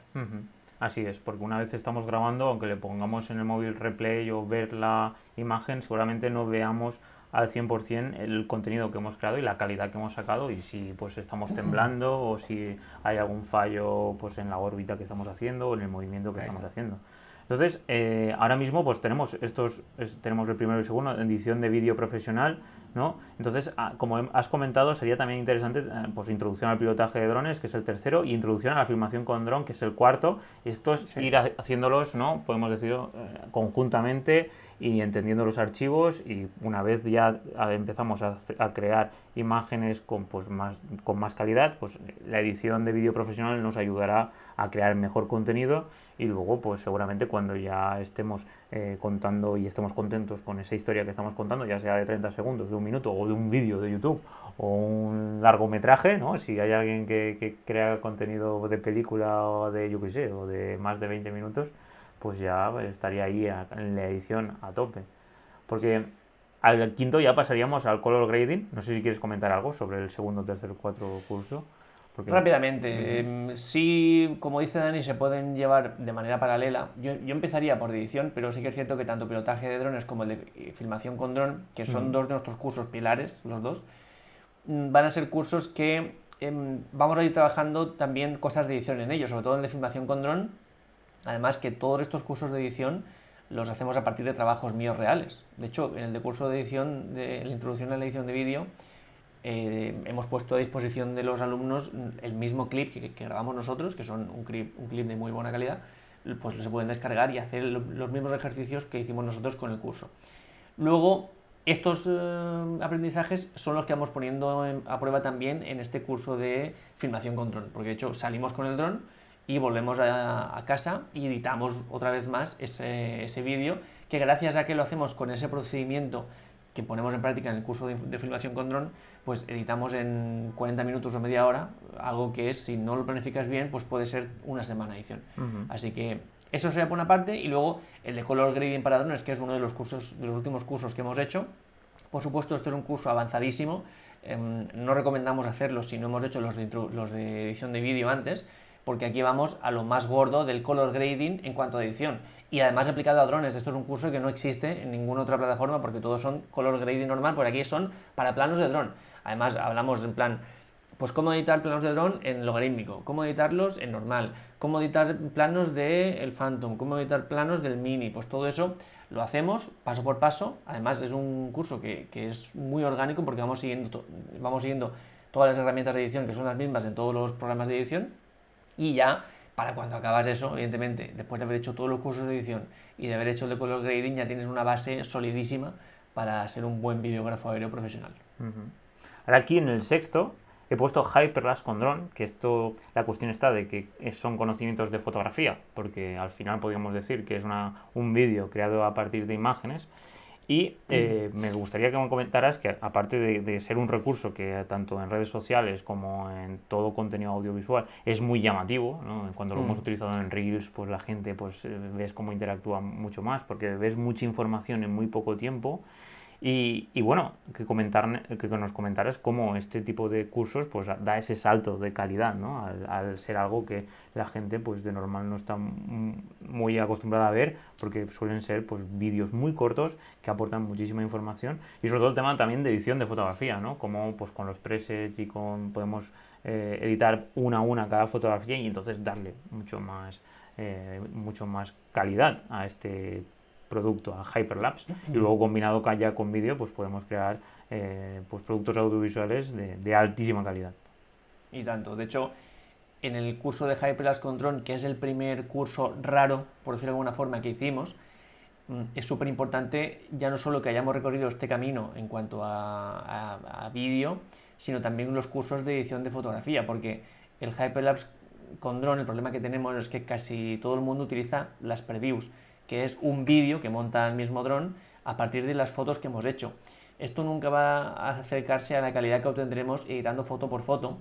Así es, porque una vez estamos grabando, aunque le pongamos en el móvil replay o ver la imagen, seguramente no veamos al 100% el contenido que hemos creado y la calidad que hemos sacado y si pues estamos temblando o si hay algún fallo pues en la órbita que estamos haciendo o en el movimiento que estamos haciendo. Entonces, eh, ahora mismo pues tenemos estos, tenemos el primero y el segundo, edición de vídeo profesional, ¿no? Entonces, ah, como has comentado, sería también interesante eh, pues introducción al pilotaje de drones, que es el tercero, y introducción a la filmación con dron, que es el cuarto. Y esto es ir haciéndolos, ¿no? Podemos decir, eh, conjuntamente y entendiendo los archivos y una vez ya empezamos a, crear imágenes con, pues, más, con más calidad, pues la edición de vídeo profesional nos ayudará a crear mejor contenido y luego pues seguramente cuando ya estemos eh, contando y estemos contentos con esa historia que estamos contando, ya sea de 30 segundos, de un minuto o de un vídeo de YouTube o un largometraje, ¿no? si hay alguien que, crea contenido de película o de yo qué sé, o de más de 20 minutos, pues ya estaría ahí en la edición a tope. Porque al quinto ya pasaríamos al color grading. No sé si quieres comentar algo sobre el segundo, tercer, cuarto curso. Rápidamente, em, sí, como dice Dani, se pueden llevar de manera paralela. Yo, empezaría por edición, pero sí que es cierto que tanto pilotaje de drones como el de eh, filmación con dron, que son dos de nuestros cursos pilares, los dos, mm, van a ser cursos que em, vamos a ir trabajando también cosas de edición en ellos, sobre todo en el de filmación con dron, Además que todos estos cursos de edición los hacemos a partir de trabajos míos reales. De hecho, en el de curso de edición, de la introducción a la edición de vídeo, eh, hemos puesto a disposición de los alumnos el mismo clip que, grabamos nosotros, que son un clip, de muy buena calidad, pues se pueden descargar y hacer los mismos ejercicios que hicimos nosotros con el curso. Luego, estos eh, aprendizajes son los que vamos poniendo a prueba también en este curso de filmación con dron, porque de hecho salimos con el dron y volvemos a, casa y editamos otra vez más ese vídeo que gracias a que lo hacemos con ese procedimiento que ponemos en práctica en el curso de, filmación con dron, pues editamos en 40 minutos o media hora, algo que es, si no lo planificas bien, pues puede ser una semana de edición. Así que eso sería por una parte, y luego el de color grading para drones, que es uno de los cursos, de los últimos cursos que hemos hecho. Por supuesto, esto es un curso avanzadísimo, em, no recomendamos hacerlo si no hemos hecho los de, los de edición de vídeo antes, porque aquí vamos a lo más gordo del color grading en cuanto a edición. Y además aplicado a drones, esto es un curso que no existe en ninguna otra plataforma porque todos son color grading normal, por aquí son para planos de dron. Además hablamos en plan, pues cómo editar planos de dron en logarítmico, cómo editarlos en normal, cómo editar planos del el Phantom, cómo editar planos del Mini, pues todo eso lo hacemos paso por paso. Además es un curso que, que es muy orgánico porque vamos siguiendo, vamos siguiendo todas las herramientas de edición que son las mismas en todos los programas de edición y ya, para cuando acabas eso, evidentemente, después de haber hecho todos los cursos de edición y de haber hecho el de color grading, ya tienes una base solidísima para ser un buen videógrafo aéreo profesional. Ahora aquí en el sexto he puesto Hyperlapse con dron, que esto, la cuestión está de que son conocimientos de fotografía, porque al final podríamos decir que es un vídeo creado a partir de imágenes, y eh, me gustaría que me comentaras que aparte de, ser un recurso que tanto en redes sociales como en todo contenido audiovisual es muy llamativo, ¿no? cuando lo hemos utilizado en Reels, pues la gente pues eh, ves cómo interactúa mucho más, porque ves mucha información en muy poco tiempo y, bueno, que, comentar, que nos comentaras cómo este tipo de cursos pues, da ese salto de calidad, ¿no? Al, ser algo que la gente pues, de normal no está muy acostumbrada a ver, porque suelen ser pues, vídeos muy cortos que aportan muchísima información y sobre todo el tema también de edición de fotografía, ¿no? Como pues, con los presets y con podemos eh, editar una a una cada fotografía y entonces darle mucho más, eh, mucho más calidad a este producto, a Hyperlapse, y luego combinado ya con vídeo, pues podemos crear eh, pues productos audiovisuales de, altísima calidad. Y tanto, de hecho, en el curso de Hyperlapse con Drone, que es el primer curso raro, por decirlo de alguna forma, que hicimos, mm, es súper importante ya no solo que hayamos recorrido este camino en cuanto a, a vídeo, sino también los cursos de edición de fotografía, porque el Hyperlapse con drone el problema que tenemos es que casi todo el mundo utiliza las previews, que es un vídeo que monta el mismo dron a partir de las fotos que hemos hecho. Esto nunca va a acercarse a la calidad que obtendremos editando foto por foto.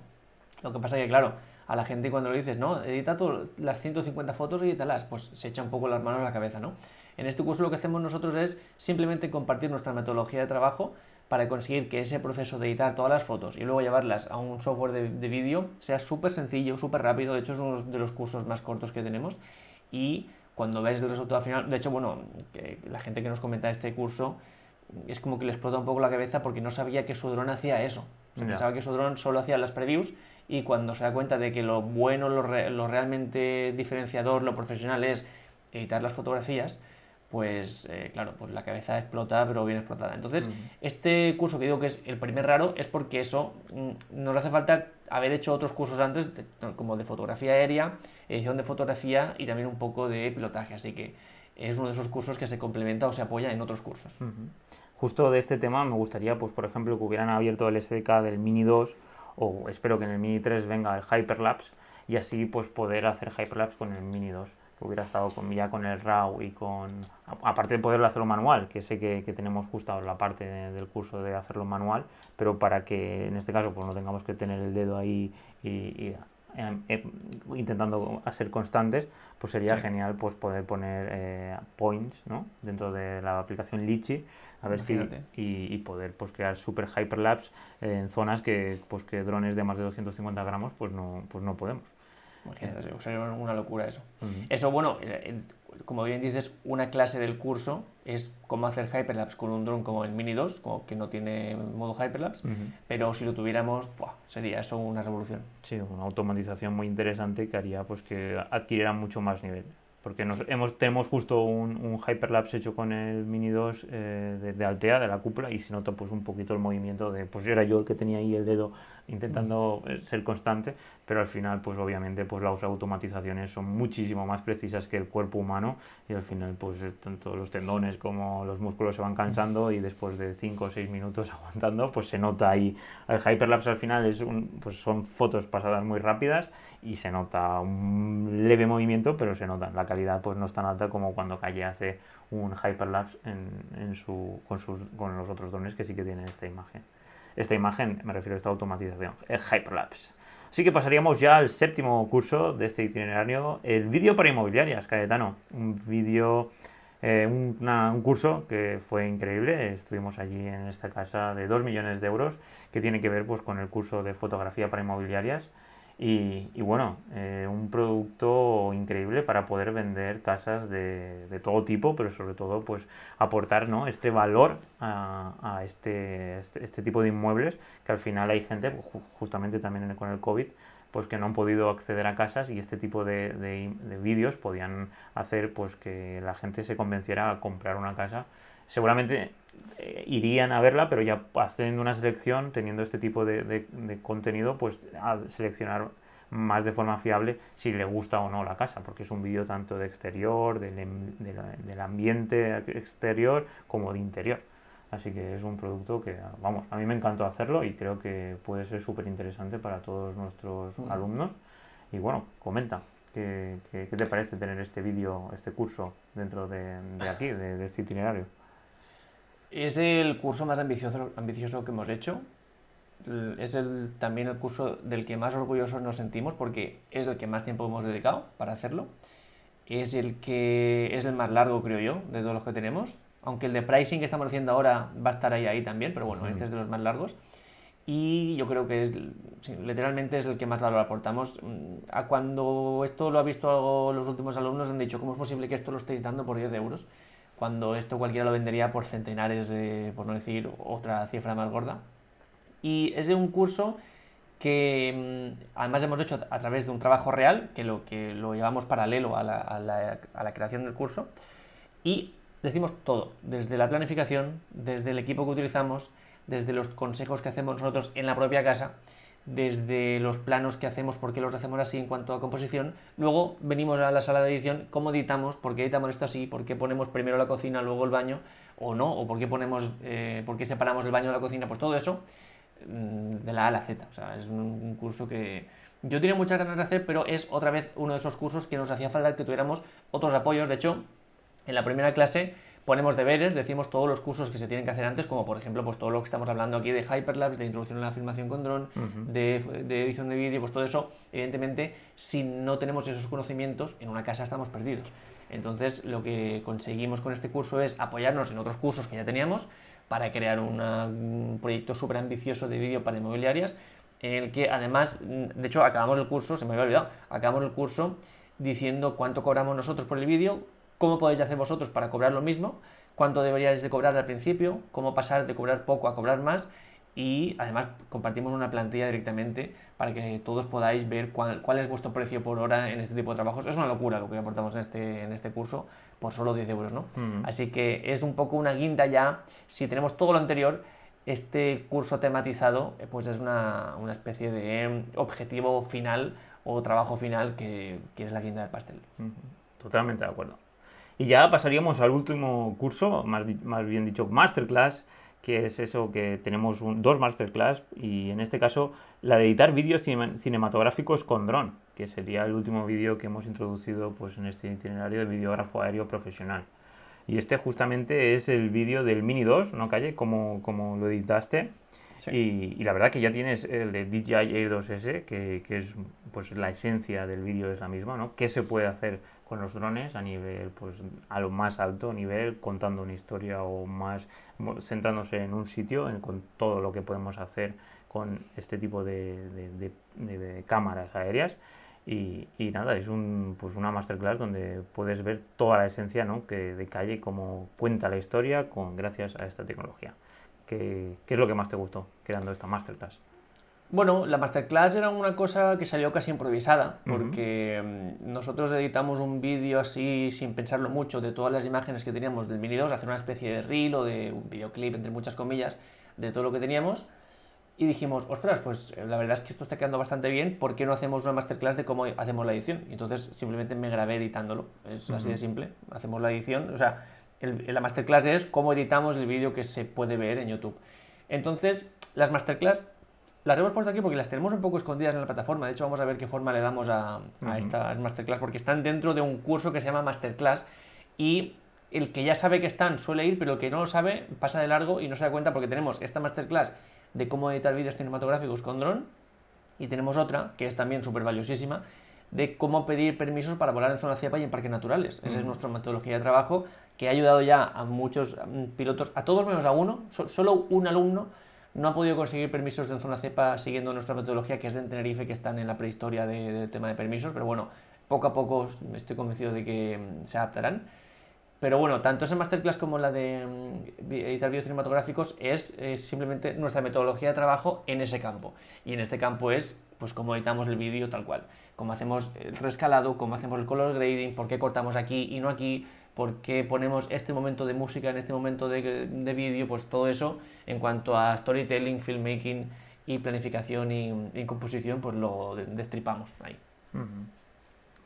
Lo que pasa que, claro, a la gente cuando le dices, no, edita las 150 fotos, edítalas, pues se echa un poco las manos a la cabeza, ¿no? En este curso lo que hacemos nosotros es simplemente compartir nuestra metodología de trabajo para conseguir que ese proceso de editar todas las fotos y luego llevarlas a un software de, vídeo sea súper sencillo, súper rápido. De hecho, es uno de los cursos más cortos que tenemos. Y cuando ves el resultado final, de hecho, bueno, la gente que nos comenta este curso es como que le explota un poco la cabeza porque no sabía que su dron hacía eso. Pensaba que su dron solo hacía las previews y cuando se da cuenta de que lo bueno, lo, lo realmente diferenciador, lo profesional es editar las fotografías, pues eh, claro, pues la cabeza explota, pero bien explotada. Entonces, este curso que digo que es el primer raro es porque eso mm, nos hace falta haber hecho otros cursos antes, como de fotografía aérea, edición de fotografía y también un poco de pilotaje. Así que es uno de esos cursos que se complementa o se apoya en otros cursos. Justo de este tema me gustaría, pues por ejemplo, que hubieran abierto el SDK del Mini 2 o espero que en el Mini 3 venga el Hyperlapse y así pues poder hacer Hyperlapse con el Mini 2 hubiera estado con, ya con el RAW y con... Aparte de poderlo hacerlo manual, que sé que, que tenemos justo la parte del curso de hacerlo manual, pero para que en este caso pues no tengamos que tener el dedo ahí y, em, em, intentando ser constantes, pues sería genial pues poder poner eh, points ¿no? dentro de la aplicación Litchi a ver si y, y, poder pues crear super hyperlapse en zonas que pues que drones de más de 250 gramos pues no pues no podemos sería una locura eso. Eso, bueno, eh, como bien dices, una clase del curso es cómo hacer Hyperlapse con un dron como el Mini 2, como que no tiene modo Hyperlapse, pero si lo tuviéramos, sería eso una revolución. Sí, una automatización muy interesante que haría pues que adquiriera mucho más nivel. Porque nos, hemos, tenemos justo un, un, hyperlapse hecho con el Mini 2 eh, de, Altea, de la cúpula, y se nota pues un poquito el movimiento de, pues era yo el que tenía ahí el dedo intentando eh, ser constante, pero al final pues obviamente pues las automatizaciones son muchísimo más precisas que el cuerpo humano y al final pues eh, tanto los tendones como los músculos se van cansando y después de 5 o 6 minutos aguantando pues se nota ahí, el hyperlapse al final es un, pues son fotos pasadas muy rápidas y se nota un leve movimiento pero se nota. La calidad pues no es tan alta como cuando Calle hace un hyperlapse en, en su, con, sus, con los otros drones que sí que tienen esta imagen. Esta imagen, me refiero a esta automatización, el hyperlapse. Así que pasaríamos ya al séptimo curso de este itinerario, el vídeo para inmobiliarias, Cayetano. Un vídeo, eh, un curso que fue increíble. Estuvimos allí en esta casa de 2 millones de euros que tiene que ver pues, con el curso de fotografía para inmobiliarias. Y, bueno, eh, un producto increíble para poder vender casas de, de, todo tipo, pero sobre todo pues aportar ¿no? este valor a, este, este, este, tipo de inmuebles que al final hay gente, justamente también con el COVID, pues que no han podido acceder a casas y este tipo de, de, de vídeos podían hacer pues que la gente se convenciera a comprar una casa. Seguramente eh, irían a verla, pero ya haciendo una selección, teniendo este tipo de, de, contenido, pues a seleccionar más de forma fiable si le gusta o no la casa, porque es un vídeo tanto de exterior, del, em, del ambiente exterior, como de interior. Así que es un producto que, vamos, a mí me encantó hacerlo y creo que puede ser súper interesante para todos nuestros alumnos. Y bueno, comenta, ¿qué, qué, te parece tener este vídeo, este curso dentro de, de aquí, de, de este itinerario? Es el curso más ambicioso, ambicioso que hemos hecho. Es el, también el curso del que más orgullosos nos sentimos porque es el que más tiempo hemos dedicado para hacerlo. Es el que es el más largo, creo yo, de todos los que tenemos. Aunque el de pricing que estamos haciendo ahora va a estar ahí, ahí también, pero bueno, este es de los más largos. Y yo creo que es, literalmente es el que más valor aportamos. A cuando esto lo ha visto los últimos alumnos han dicho, ¿cómo es posible que esto lo estéis dando por 10 euros? Cuando esto cualquiera lo vendería por centenares, de, por no decir otra cifra más gorda. Y es de un curso que mm, además hemos hecho a través de un trabajo real, que lo, que lo llevamos paralelo a la, a la, a la creación del curso, y decimos todo, desde la planificación, desde el equipo que utilizamos, desde los consejos que hacemos nosotros en la propia casa, desde los planos que hacemos, por qué los hacemos así en cuanto a composición. Luego venimos a la sala de edición, cómo editamos, por qué editamos esto así, por qué ponemos primero la cocina, luego el baño, o no, o por qué ponemos, eh, por qué separamos el baño de la cocina, pues todo eso mm, de la A a la Z. O sea, es un, curso que yo tenía muchas ganas de hacer, pero es otra vez uno de esos cursos que nos hacía falta que tuviéramos otros apoyos. De hecho, en la primera clase ponemos deberes, decimos todos los cursos que se tienen que hacer antes, como por ejemplo, pues todo lo que estamos hablando aquí de Hyperlapse, de introducción en la filmación con dron, de, edición de vídeo, pues todo eso, evidentemente, si no tenemos esos conocimientos, en una casa estamos perdidos. Entonces, lo que conseguimos con este curso es apoyarnos en otros cursos que ya teníamos para crear un proyecto súper ambicioso de vídeo para inmobiliarias, en el que además, de hecho, acabamos el curso, se me había olvidado, acabamos el curso diciendo cuánto cobramos nosotros por el vídeo, cómo podéis hacer vosotros para cobrar lo mismo, cuánto deberíais de cobrar al principio, cómo pasar de cobrar poco a cobrar más y además compartimos una plantilla directamente para que todos podáis ver cuál, es vuestro precio por hora en este tipo de trabajos. Es una locura lo que aportamos en este, en este curso por solo 10 euros, ¿no? Mm. Así que es un poco una guinda ya, si tenemos todo lo anterior, este curso tematizado eh, pues es una, una especie de objetivo final o trabajo final que, que es la guinda del pastel. Totalmente de acuerdo. Y ya pasaríamos al último curso, más, más bien dicho, masterclass, que es eso que tenemos dos masterclass y en este caso la de editar vídeos cinematográficos con dron, que sería el último vídeo que hemos introducido pues, en este itinerario de videógrafo aéreo profesional. Y este justamente es el vídeo del Mini 2, ¿no, Calle? Como, como lo editaste. Y, y, la verdad que ya tienes el de DJI Air 2S, que, que es pues la esencia del vídeo es la misma, ¿no? ¿Qué se puede hacer con los drones a nivel, pues a lo más alto nivel, contando una historia o más centrándose en un sitio, con todo lo que podemos hacer con este tipo de, cámaras aéreas. Y, nada, es un, pues una masterclass donde puedes ver toda la esencia ¿no? que de calle, cómo cuenta la historia con, gracias a esta tecnología. ¿Qué, ¿Qué es lo que más te gustó creando esta masterclass? Bueno, la masterclass era una cosa que salió casi improvisada, porque mm, nosotros editamos un vídeo así sin pensarlo mucho de todas las imágenes que teníamos del Mini 2, hacer una especie de reel o de un videoclip, entre muchas comillas, de todo lo que teníamos. Y dijimos, ostras, pues eh, la verdad es que esto está quedando bastante bien, ¿por qué no hacemos una masterclass de cómo hacemos la edición? Y entonces simplemente me grabé editándolo, es así de simple, hacemos la edición, o sea, la masterclass es cómo editamos el vídeo que se puede ver en YouTube. Entonces, las masterclass las hemos puesto aquí porque las tenemos un poco escondidas en la plataforma. De hecho, vamos a ver qué forma le damos a, estas masterclass, porque están dentro de un curso que se llama Masterclass y el que ya sabe que están suele ir, pero el que no lo sabe pasa de largo y no se da cuenta porque tenemos esta masterclass de cómo editar vídeos cinematográficos con dron y tenemos otra que es también súper valiosísima de cómo pedir permisos para volar en zona cepa y en parques naturales. Esa es nuestra metodología de trabajo que ha ayudado ya a muchos mm, pilotos, a todos menos a uno, solo un alumno no ha podido conseguir permisos en zona cepa siguiendo nuestra metodología, que es de Tenerife, que están en la prehistoria del tema de permisos, pero bueno, poco a poco estoy convencido de que mm, se adaptarán. Pero bueno, tanto esa masterclass como la de mm, editar vídeos cinematográficos es, simplemente nuestra metodología de trabajo en ese campo. Y en este campo es pues cómo editamos el vídeo tal cual. Cómo hacemos el rescalado, cómo hacemos el color grading, por qué cortamos aquí y no aquí, por qué ponemos este momento de música en este momento de, de vídeo, pues todo eso en cuanto a storytelling, filmmaking y planificación y, composición, pues lo destripamos ahí.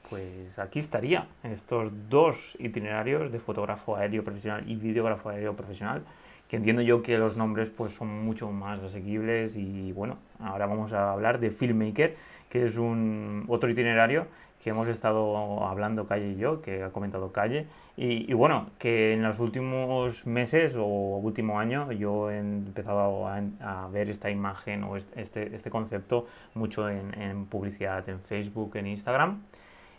Pues aquí estaría estos dos itinerarios de fotógrafo aéreo profesional y videógrafo aéreo profesional, que entiendo yo que los nombres pues son mucho más asequibles y bueno, ahora vamos a hablar de Filmmaker, que es un otro itinerario que hemos estado hablando Calle y yo, que ha comentado Calle, y, bueno, que en los últimos meses o último año yo he empezado a, ver esta imagen o este, este concepto mucho en, publicidad en Facebook, en Instagram.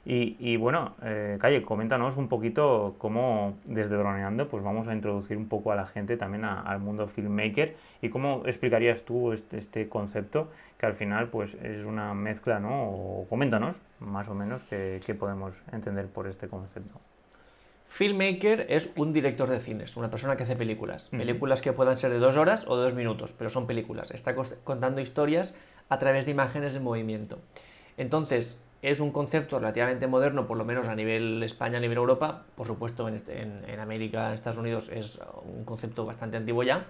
Y, bueno, eh, Calle, coméntanos un poquito cómo desde Droneando pues vamos a introducir un poco a la gente también al mundo filmmaker y cómo explicarías tú este, este, concepto que al final pues es una mezcla, ¿no? O coméntanos más o menos qué, podemos entender por este concepto. Filmmaker es un director de cines, una persona que hace películas. Películas que puedan ser de dos horas o de dos minutos, pero son películas. Está contando historias a través de imágenes en movimiento. Entonces, es un concepto relativamente moderno, por lo menos a nivel España, a nivel Europa. Por supuesto, en, este, en, América, en Estados Unidos es un concepto bastante antiguo ya.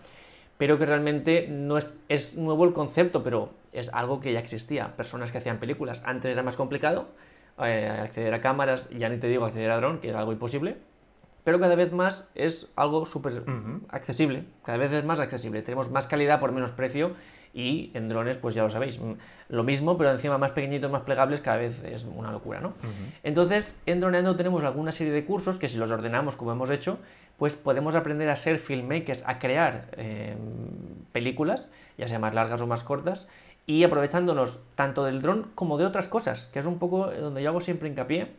pero que realmente no es, es nuevo el concepto, pero es algo que ya existía. Personas que hacían películas, antes era más complicado eh, acceder a cámaras, ya ni te digo acceder a dron, que era algo imposible, pero cada vez más es algo súper accesible, cada vez es más accesible. Tenemos más calidad por menos precio y en drones, pues ya lo sabéis, mm, lo mismo, pero encima más pequeñitos, más plegables, cada vez es una locura, ¿no? Entonces, en Droneando tenemos alguna serie de cursos que si los ordenamos como hemos hecho, pues podemos aprender a ser filmmakers, a crear em, películas, ya sea más largas o más cortas, y aprovechándonos tanto del dron como de otras cosas, que es un poco donde yo hago siempre hincapié.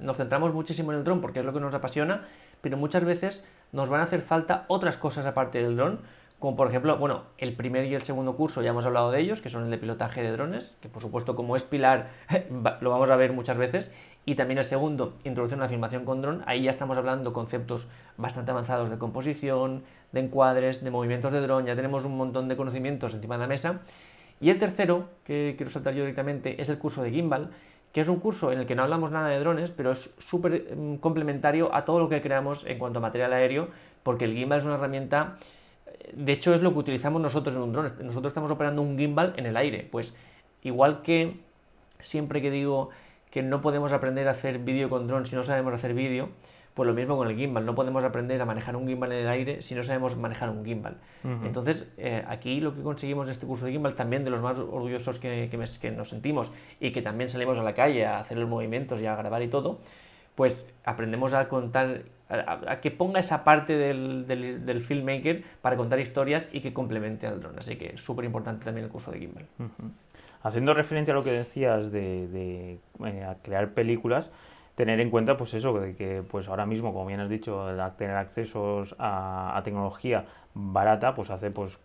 Nos centramos muchísimo en el dron porque es lo que nos apasiona, pero muchas veces nos van a hacer falta otras cosas aparte del dron, como por ejemplo, bueno, el primer y el segundo curso ya hemos hablado de ellos, que son el de pilotaje de drones, que por supuesto como es pilar lo vamos a ver muchas veces, y también el segundo, introducción a la filmación con dron, ahí ya estamos hablando conceptos bastante avanzados de composición, de encuadres, de movimientos de dron, ya tenemos un montón de conocimientos encima de la mesa. Y el tercero, que quiero saltar yo directamente, es el curso de Gimbal, que es un curso en el que no hablamos nada de drones, pero es súper mm, complementario a todo lo que creamos en cuanto a material aéreo, porque el gimbal es una herramienta de hecho es lo que utilizamos nosotros en un dron. Nosotros estamos operando un gimbal en el aire. Pues igual que siempre que digo que no podemos aprender a hacer vídeo con dron si no sabemos hacer vídeo, pues lo mismo con el gimbal. No podemos aprender a manejar un gimbal en el aire si no sabemos manejar un gimbal. Entonces, eh, aquí lo que conseguimos en este curso de gimbal, también de los más orgullosos que, que nos sentimos y que también salimos a la calle a hacer los movimientos y a grabar y todo, pues aprendemos a contar, a, que ponga esa parte del, filmmaker para contar historias y que complemente al drone. Así que súper importante también el curso de Gimbal. Haciendo referencia a lo que decías de, eh, crear películas, tener en cuenta pues eso, de que pues ahora mismo, como bien has dicho, tener accesos a, tecnología barata, pues hace pues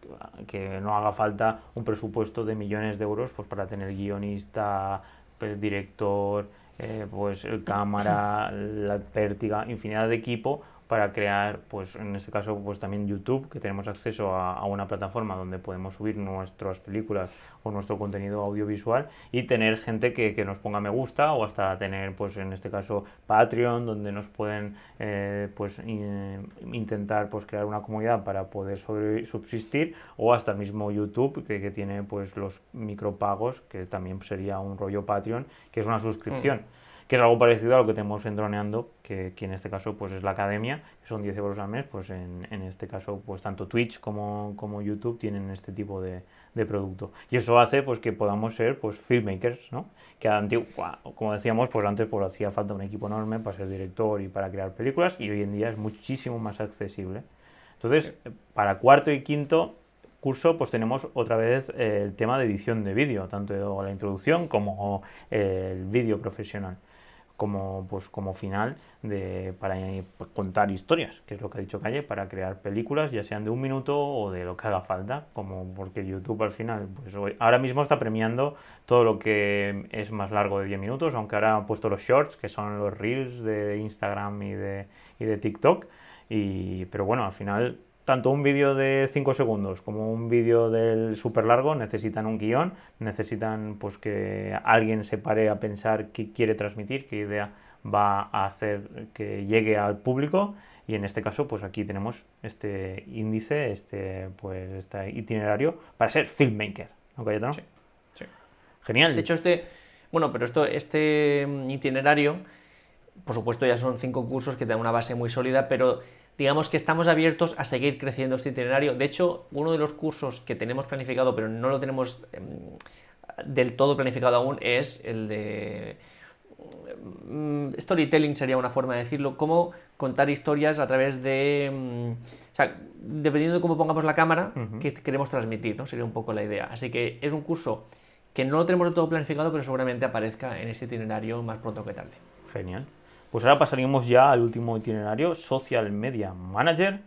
que no haga falta un presupuesto de millones de euros pues para tener guionista, pues, director, eh, pues cámara, la pértiga, infinidad de equipo para crear, pues en este caso, pues también YouTube, que tenemos acceso a, una plataforma donde podemos subir nuestras películas o nuestro contenido audiovisual y tener gente que, que nos ponga me gusta o hasta tener, pues en este caso, Patreon, donde nos pueden, eh, pues intentar, pues crear una comunidad para poder subsistir o hasta mismo YouTube, que, que, tiene, pues los micropagos, que también sería un rollo Patreon, que es una suscripción. Mm que es algo parecido a lo que tenemos en Droneando, que, en este caso pues es la academia, que son 10 euros al mes, pues en, en este caso pues tanto Twitch como, como YouTube tienen este tipo de, de, producto. Y eso hace pues que podamos ser pues filmmakers, ¿no? Que antiguo, como decíamos, pues antes pues hacía falta un equipo enorme para ser director y para crear películas y hoy en día es muchísimo más accesible. Entonces, para cuarto y quinto curso pues tenemos otra vez el tema de edición de vídeo, tanto la introducción como el vídeo profesional como, pues, como final de, para contar historias, que es lo que ha dicho Calle, para crear películas, ya sean de un minuto o de lo que haga falta, como porque YouTube al final, pues ahora mismo está premiando todo lo que es más largo de 10 minutos, aunque ahora han puesto los shorts, que son los reels de Instagram y de, y de TikTok, y, pero bueno, al final tanto un vídeo de 5 segundos como un vídeo del súper largo necesitan un guion, necesitan pues que alguien se pare a pensar qué quiere transmitir, qué idea va a hacer que llegue al público y en este caso pues aquí tenemos este índice, este pues este itinerario para ser filmmaker, ¿no Cayetano? Sí, sí. Genial. De hecho este, bueno, pero esto este itinerario por supuesto ya son cinco cursos que dan una base muy sólida, pero digamos que estamos abiertos a seguir creciendo este itinerario. De hecho, uno de los cursos que tenemos planificado, pero no lo tenemos em, del todo planificado aún, es el de mm, storytelling sería una forma de decirlo, cómo contar historias a través de... Mm, o sea, dependiendo de cómo pongamos la cámara, que queremos transmitir, ¿no? Sería un poco la idea. Así que es un curso que no lo tenemos del todo planificado, pero seguramente aparezca en este itinerario más pronto que tarde. Genial. Pues ahora pasaríamos ya al último itinerario, Social Media Manager,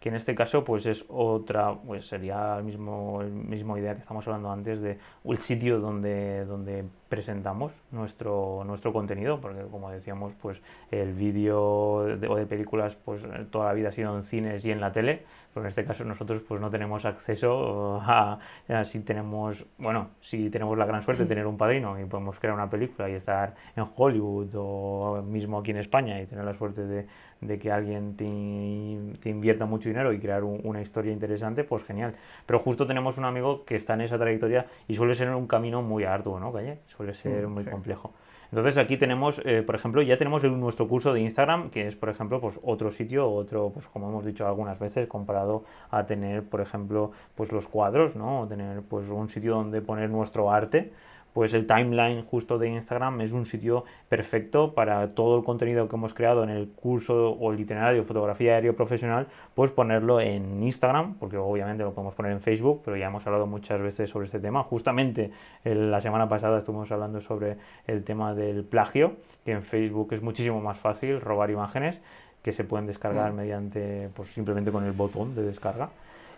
que en este caso pues es otra, pues sería el mismo, el mismo idea que estamos hablando antes de el sitio donde, donde presentamos nuestro, nuestro contenido, porque como decíamos, pues el vídeo de, o de películas, pues toda la vida ha sido en cines y en la tele, pero en este caso nosotros pues no tenemos acceso a, si tenemos, bueno, si tenemos la gran suerte de tener un padrino y podemos crear una película y estar en Hollywood o mismo aquí en España y tener la suerte de, de que alguien te, te, invierta mucho dinero y crear una historia interesante, pues genial. Pero justo tenemos un amigo que está en esa trayectoria y suele ser un camino muy arduo, ¿no, Calle? Suele ser mm, muy complejo. Entonces aquí tenemos, eh, por ejemplo, ya tenemos nuestro curso de Instagram, que es, por ejemplo, pues otro sitio, otro, pues como hemos dicho algunas veces, comparado a tener, por ejemplo, pues los cuadros, ¿no? O tener pues un sitio donde poner nuestro arte pues el timeline justo de Instagram es un sitio perfecto para todo el contenido que hemos creado en el curso o el itinerario de fotografía aéreo profesional, pues ponerlo en Instagram, porque obviamente lo podemos poner en Facebook, pero ya hemos hablado muchas veces sobre este tema. Justamente la semana pasada estuvimos hablando sobre el tema del plagio, que en Facebook es muchísimo más fácil robar imágenes que se pueden descargar mm. mediante, pues simplemente con el botón de descarga.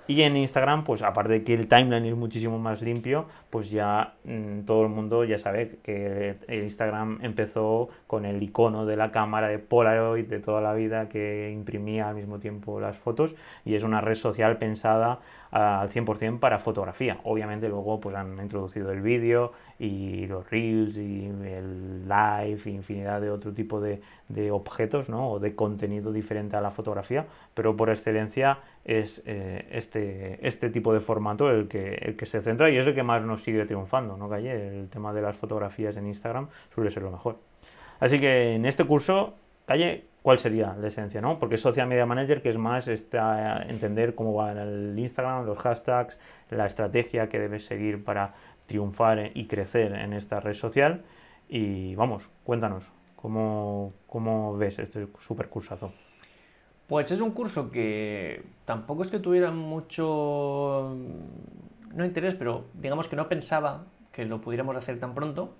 Y en Instagram, pues aparte de que el timeline es muchísimo más limpio, pues ya mm, todo el mundo ya sabe que Instagram empezó con el icono de la cámara de Polaroid de toda la vida que imprimía al mismo tiempo las fotos. Y es una red social pensada al 100% para fotografía. Obviamente luego pues han introducido el vídeo y los reels y el live y infinidad de otro tipo de, de objetos ¿no? o de contenido diferente a la fotografía, pero por excelencia es eh, este, este tipo de formato el que, el que se centra y es el que más nos sigue triunfando, ¿no, Calle? El tema de las fotografías en Instagram suele ser lo mejor. Así que en este curso, Calle, ¿cuál sería la esencia, no? Porque Social Media Manager, que es más está entender cómo va el Instagram, los hashtags, la estrategia que debes seguir para triunfar y crecer en esta red social. Y vamos, cuéntanos, ¿cómo, cómo ves este super cursazo? Pues es un curso que tampoco es que tuviera mucho, no interés, pero digamos que no pensaba que lo pudiéramos hacer tan pronto.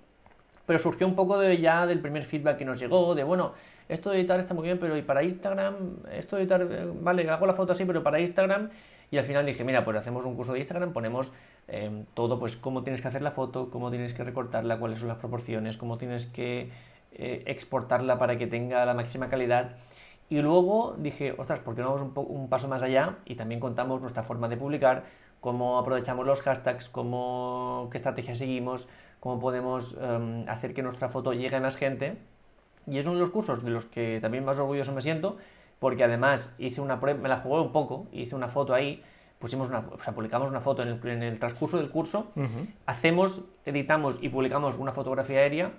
Pero surgió un poco de ya del primer feedback que nos llegó, de bueno, esto de editar está muy bien, pero ¿y para Instagram? Esto de editar, eh, vale, hago la foto así, pero para Instagram. Y al final dije, mira, pues hacemos un curso de Instagram, ponemos em, todo, pues cómo tienes que hacer la foto, cómo tienes que recortarla, cuáles son las proporciones, cómo tienes que eh, exportarla para que tenga la máxima calidad. Y luego dije, ostras, ¿por qué no vamos un, paso más allá? Y también contamos nuestra forma de publicar, cómo aprovechamos los hashtags, cómo, qué estrategia seguimos, cómo podemos em, hacer que nuestra foto llegue a más gente. Y es uno de los cursos de los que también más orgulloso me siento, porque además hice una prueba, me la jugué un poco, hice una foto ahí, pusimos una, o sea, publicamos una foto en el, en el transcurso del curso, hacemos, editamos y publicamos una fotografía aérea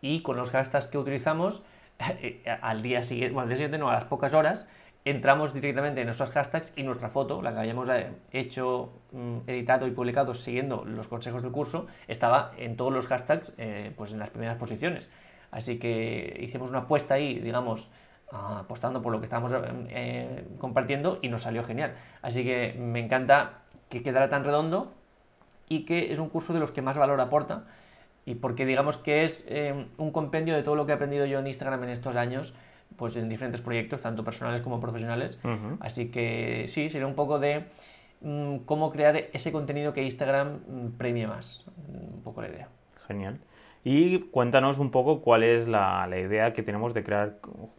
y con los hashtags que utilizamos eh, al día siguiente, bueno, al día siguiente no, a las pocas horas, entramos directamente en esos hashtags y nuestra foto, la que habíamos eh, hecho, mm, editado y publicado siguiendo los consejos del curso, estaba en todos los hashtags, eh, pues en las primeras posiciones. Así que hicimos una apuesta ahí, digamos, apostando por lo que estábamos compartiendo y nos salió genial. Así que me encanta que quedara tan redondo y que es un curso de los que más valor aporta y porque digamos que es eh, un compendio de todo lo que he aprendido yo en Instagram en estos años, pues en diferentes proyectos, tanto personales como profesionales. Así que sí, sería un poco de mm, cómo crear ese contenido que Instagram mm, premie más, un poco la idea. Genial. Y cuéntanos un poco cuál es la, la idea que tenemos de crear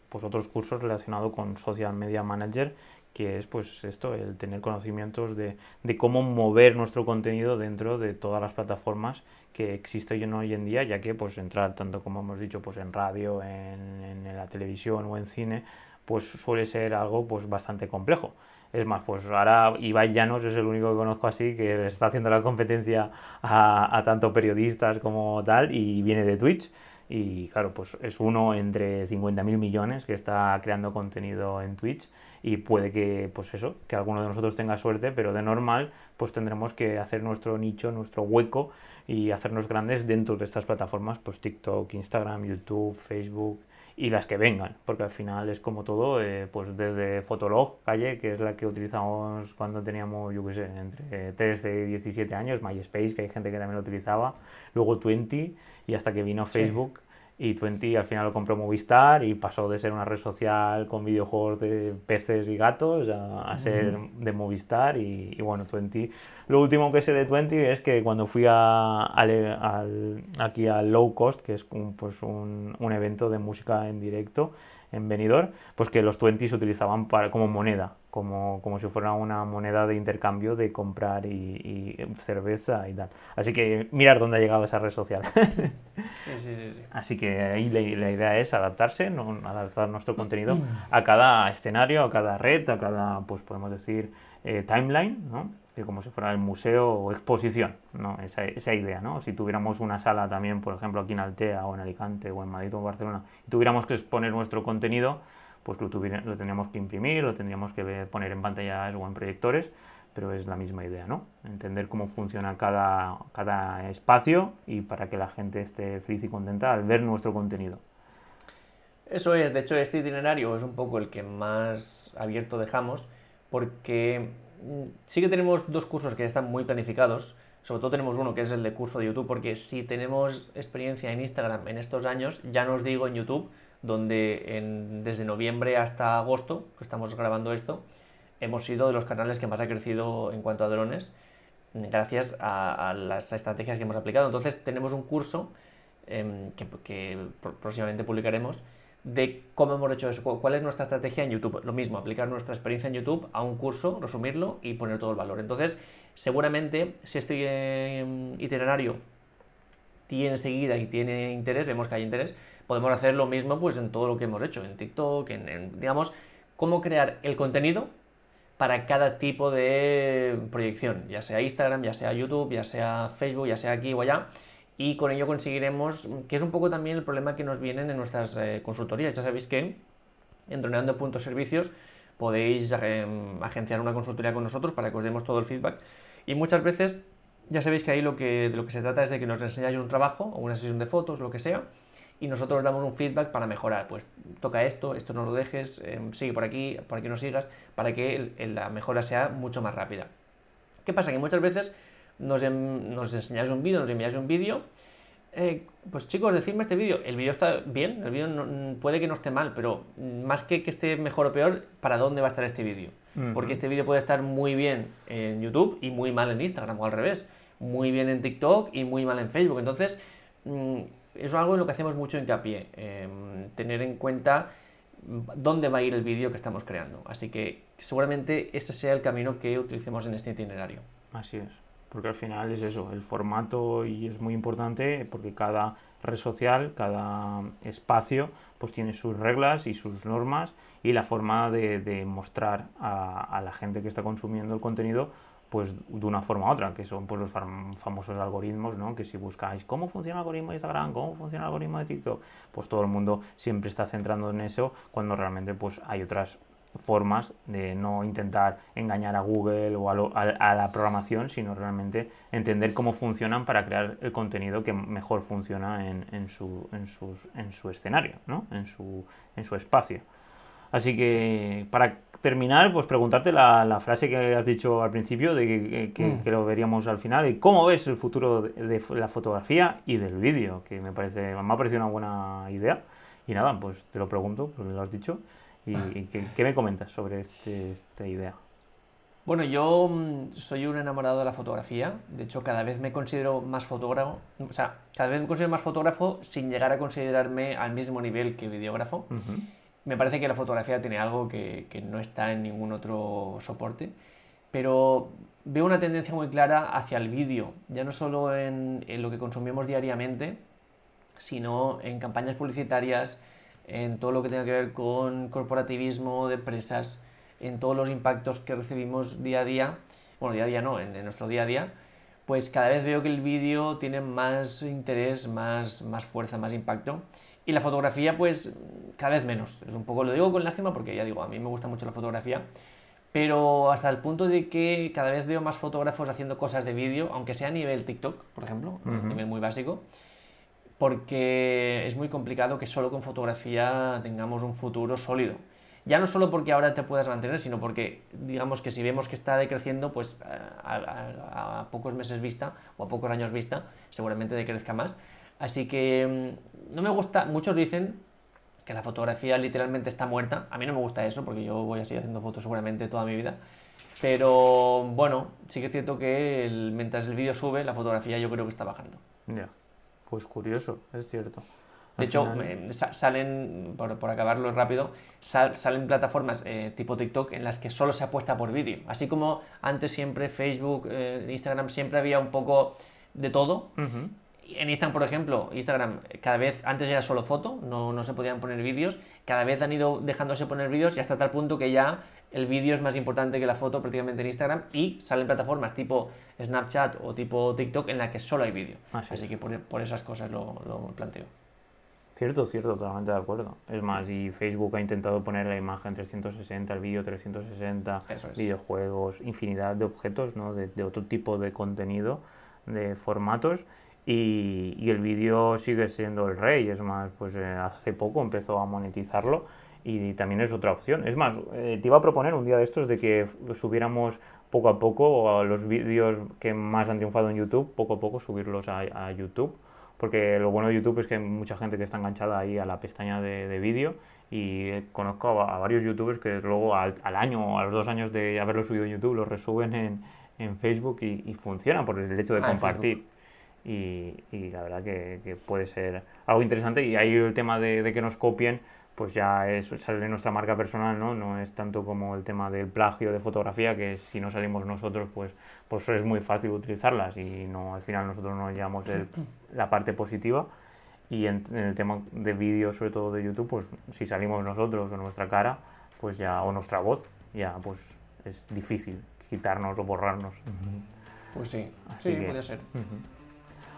pues, otros cursos relacionados con Social Media Manager que es pues esto, el tener conocimientos de, de, cómo mover nuestro contenido dentro de todas las plataformas que existen hoy en día, ya que pues entrar tanto como hemos dicho pues en radio, en, en la televisión o en cine, pues suele ser algo pues bastante complejo. Es más, pues ahora Ibai Llanos es el único que conozco así que está haciendo la competencia a, a tanto periodistas como tal y viene de Twitch. Y claro, pues es uno entre 50.000 millones que está creando contenido en Twitch y puede que, pues eso, que alguno de nosotros tenga suerte, pero de normal, pues tendremos que hacer nuestro nicho, nuestro hueco y hacernos grandes dentro de estas plataformas, pues TikTok, Instagram, YouTube, Facebook y las que vengan, porque al final es como todo, eh, pues desde Fotolog, calle, que es la que utilizamos cuando teníamos, yo qué sé, entre 13 y 17 años, MySpace, que hay gente que también lo utilizaba, luego Twenty y hasta que vino Facebook y Twenty al final lo compró Movistar y pasó de ser una red social con videojuegos de peces y gatos a, ser de Movistar y, bueno, Twenty. Lo último que sé de Twenty es que cuando fui a, aquí al Low Cost, que es un, pues un, un evento de música en directo, en Benidorm, pues que los 20 se utilizaban para, como moneda, como, como si fuera una moneda de intercambio de comprar y, cerveza y tal. Así que mirar dónde ha llegado esa red social. Sí, sí, sí, Así que ahí la, la, idea es adaptarse, ¿no? adaptar nuestro contenido a cada escenario, a cada red, a cada, pues podemos decir, eh, timeline, ¿no? Que como si fuera el museo o exposición, ¿no? Esa, esa, idea, ¿no? Si tuviéramos una sala también, por ejemplo, aquí en Altea o en Alicante o en Madrid o en Barcelona, y tuviéramos que exponer nuestro contenido, pues lo, tendríamos que imprimir, lo tendríamos que poner en pantallas o en proyectores, pero es la misma idea, ¿no? Entender cómo funciona cada, cada espacio y para que la gente esté feliz y contenta al ver nuestro contenido. Eso es, de hecho este itinerario es un poco el que más abierto dejamos porque sí que tenemos dos cursos que están muy planificados. Sobre todo tenemos uno que es el de curso de YouTube, porque si tenemos experiencia en Instagram en estos años, ya no os digo en YouTube, donde desde noviembre hasta agosto, que estamos grabando esto, hemos sido de los canales que más ha crecido en cuanto a drones, gracias a, las estrategias que hemos aplicado. Entonces tenemos un curso em, que próximamente publicaremos de cómo hemos hecho eso, cuál es nuestra estrategia en YouTube. Lo mismo, aplicar nuestra experiencia en YouTube a un curso, resumirlo y poner todo el valor. Entonces, seguramente, si este em, itinerario tiene seguida y tiene interés, vemos que hay interés, podemos hacer lo mismo pues en todo lo que hemos hecho, en TikTok, en, digamos, cómo crear el contenido para cada tipo de proyección, ya sea Instagram, ya sea YouTube, ya sea Facebook, ya sea aquí o allá y con ello conseguiremos, que es un poco también el problema que nos vienen en nuestras eh, consultorías. Ya sabéis que en Droneando.servicios podéis eh, agenciar una consultoría con nosotros para que os demos todo el feedback. Y muchas veces ya sabéis que ahí lo que, de lo que se trata es de que nos enseñáis un trabajo o una sesión de fotos, lo que sea, y nosotros damos un feedback para mejorar. Pues toca esto, esto no lo dejes, eh, sigue por aquí, por aquí no sigas, para que la mejora sea mucho más rápida. ¿Qué pasa? Que muchas veces nos, nos enseñáis un vídeo, nos enviáis un vídeo. Eh, pues chicos, decidme este vídeo. El vídeo está bien, el vídeo puede que no esté mal, pero más que que esté mejor o peor, ¿para dónde va a estar este vídeo? Porque este vídeo puede estar muy bien en YouTube y muy mal en Instagram, o al revés. Muy bien en TikTok y muy mal en Facebook. Entonces, mm, es algo en lo que hacemos mucho hincapié. Em, tener en cuenta dónde va a ir el vídeo que estamos creando. Así que seguramente ese sea el camino que utilicemos en este itinerario. Así es porque al final es eso, el formato y es muy importante porque cada red social, cada espacio, pues tiene sus reglas y sus normas y la forma de, mostrar a, la gente que está consumiendo el contenido pues de una forma u otra, que son pues los famosos algoritmos, ¿no? Que si buscáis cómo funciona el algoritmo de Instagram, cómo funciona el algoritmo de TikTok, pues todo el mundo siempre está centrando en eso cuando realmente pues hay otras formas de no intentar engañar a Google o a, la programación, sino realmente entender cómo funcionan para crear el contenido que mejor funciona en, su, en, su escenario, ¿no? en, su, en su espacio. Así que para terminar, pues preguntarte la, frase que has dicho al principio, de mm. que, lo veríamos al final, y cómo ves el futuro de, la fotografía y del vídeo, que me, parece, me ha parecido una buena idea. Y nada, pues te lo pregunto, porque lo has dicho. ¿Y, qué, me comentas sobre este, esta idea? Bueno, yo mm, soy un enamorado de la fotografía. De hecho, cada vez me considero más fotógrafo. O sea, cada vez me considero más fotógrafo sin llegar a considerarme al mismo nivel que videógrafo. Me parece que la fotografía tiene algo que, que, no está en ningún otro soporte. Pero veo una tendencia muy clara hacia el vídeo. Ya no solo en, en lo que consumimos diariamente, sino en campañas publicitarias, en todo lo que tenga que ver con corporativismo de empresas, en todos los impactos que recibimos día a día, bueno, día a día no, en, nuestro día a día, pues cada vez veo que el vídeo tiene más interés, más, más fuerza, más impacto. Y la fotografía, pues cada vez menos. Es un poco, lo digo con lástima porque ya digo, a mí me gusta mucho la fotografía, pero hasta el punto de que cada vez veo más fotógrafos haciendo cosas de vídeo, aunque sea a nivel TikTok, por ejemplo, a nivel muy básico porque es muy complicado que solo con fotografía tengamos un futuro sólido. Ya no solo porque ahora te puedas mantener, sino porque digamos que si vemos que está decreciendo, pues a, pocos meses vista o a pocos años vista, seguramente decrezca más. Así que mm, no me gusta, muchos dicen que la fotografía literalmente está muerta. A mí no me gusta eso porque yo voy a seguir haciendo fotos seguramente toda mi vida. Pero bueno, sí que es cierto que mientras el vídeo sube, la fotografía yo creo que está bajando. Ya, pues curioso, es cierto. De hecho, salen, por, acabarlo rápido, salen plataformas eh, tipo TikTok en las que solo se apuesta por vídeo. Así como antes siempre Facebook, eh, Instagram, siempre había un poco de todo. En Instagram, por ejemplo, Instagram cada vez, antes era solo foto, no, no se podían poner vídeos, cada vez han ido dejándose poner vídeos y hasta tal punto que ya el vídeo es más importante que la foto prácticamente en Instagram y salen plataformas tipo Snapchat o tipo TikTok en la que solo hay vídeo. Así, que por, esas cosas lo, lo, planteo. Cierto, cierto, totalmente de acuerdo. Es más, y Facebook ha intentado poner la imagen 360, el vídeo 360, videojuegos, infinidad de objetos, ¿no? de, de otro tipo de contenido, de formatos y, el vídeo sigue siendo el rey. Es más, pues eh, hace poco empezó a monetizarlo y también es otra opción. Es más, eh, te iba a proponer un día de estos de que subiéramos poco a poco los vídeos que más han triunfado en YouTube, poco a poco subirlos a, YouTube. Porque lo bueno de YouTube es que hay mucha gente que está enganchada ahí a la pestaña de, vídeo y conozco a, varios youtubers que luego al, año o a los dos años de haberlo subido en YouTube lo resuben en, en Facebook y, y funciona por el hecho de ah, compartir y, la verdad que, puede ser algo interesante y ahí el tema de, que nos copien pues ya es sale nuestra marca personal, ¿no? No es tanto como el tema del plagio de fotografía, que si no salimos nosotros, pues, pues es muy fácil utilizarlas y no al final nosotros no llevamos la parte positiva. Y en, el tema de vídeo, sobre todo de YouTube, pues si salimos nosotros o nuestra cara, pues ya, o nuestra voz, ya pues es difícil quitarnos o borrarnos. Pues sí, sí, puede ser.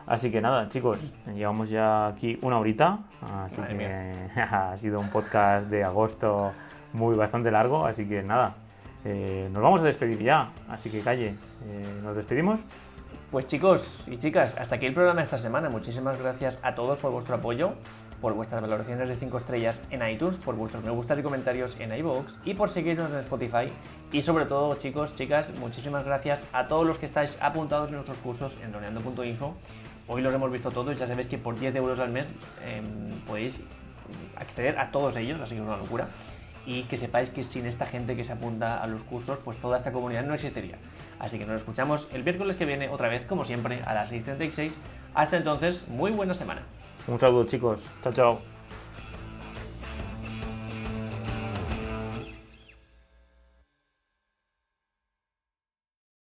Así que nada, chicos, llevamos ya aquí una horita, así que ha sido un podcast de agosto muy bastante largo, así que nada, eh, nos vamos a despedir ya, así que calle, eh, ¿nos despedimos? Pues chicos y chicas, hasta aquí el programa de esta semana. Muchísimas gracias a todos por vuestro apoyo, por vuestras valoraciones de 5 estrellas en iTunes, por vuestros me gustas y comentarios en iVoox y por seguirnos en Spotify. Y sobre todo, chicos, chicas, muchísimas gracias a todos los que estáis apuntados en nuestros cursos en droneando.info Hoy los hemos visto todos, ya sabéis que por 10 euros al mes em, podéis acceder a todos ellos, así que es una locura. Y que sepáis que sin esta gente que se apunta a los cursos, pues toda esta comunidad no existiría. Así que nos escuchamos el miércoles que viene otra vez, como siempre, a las 6.36. Hasta entonces, muy buena semana. Un saludo chicos. Chao, chao.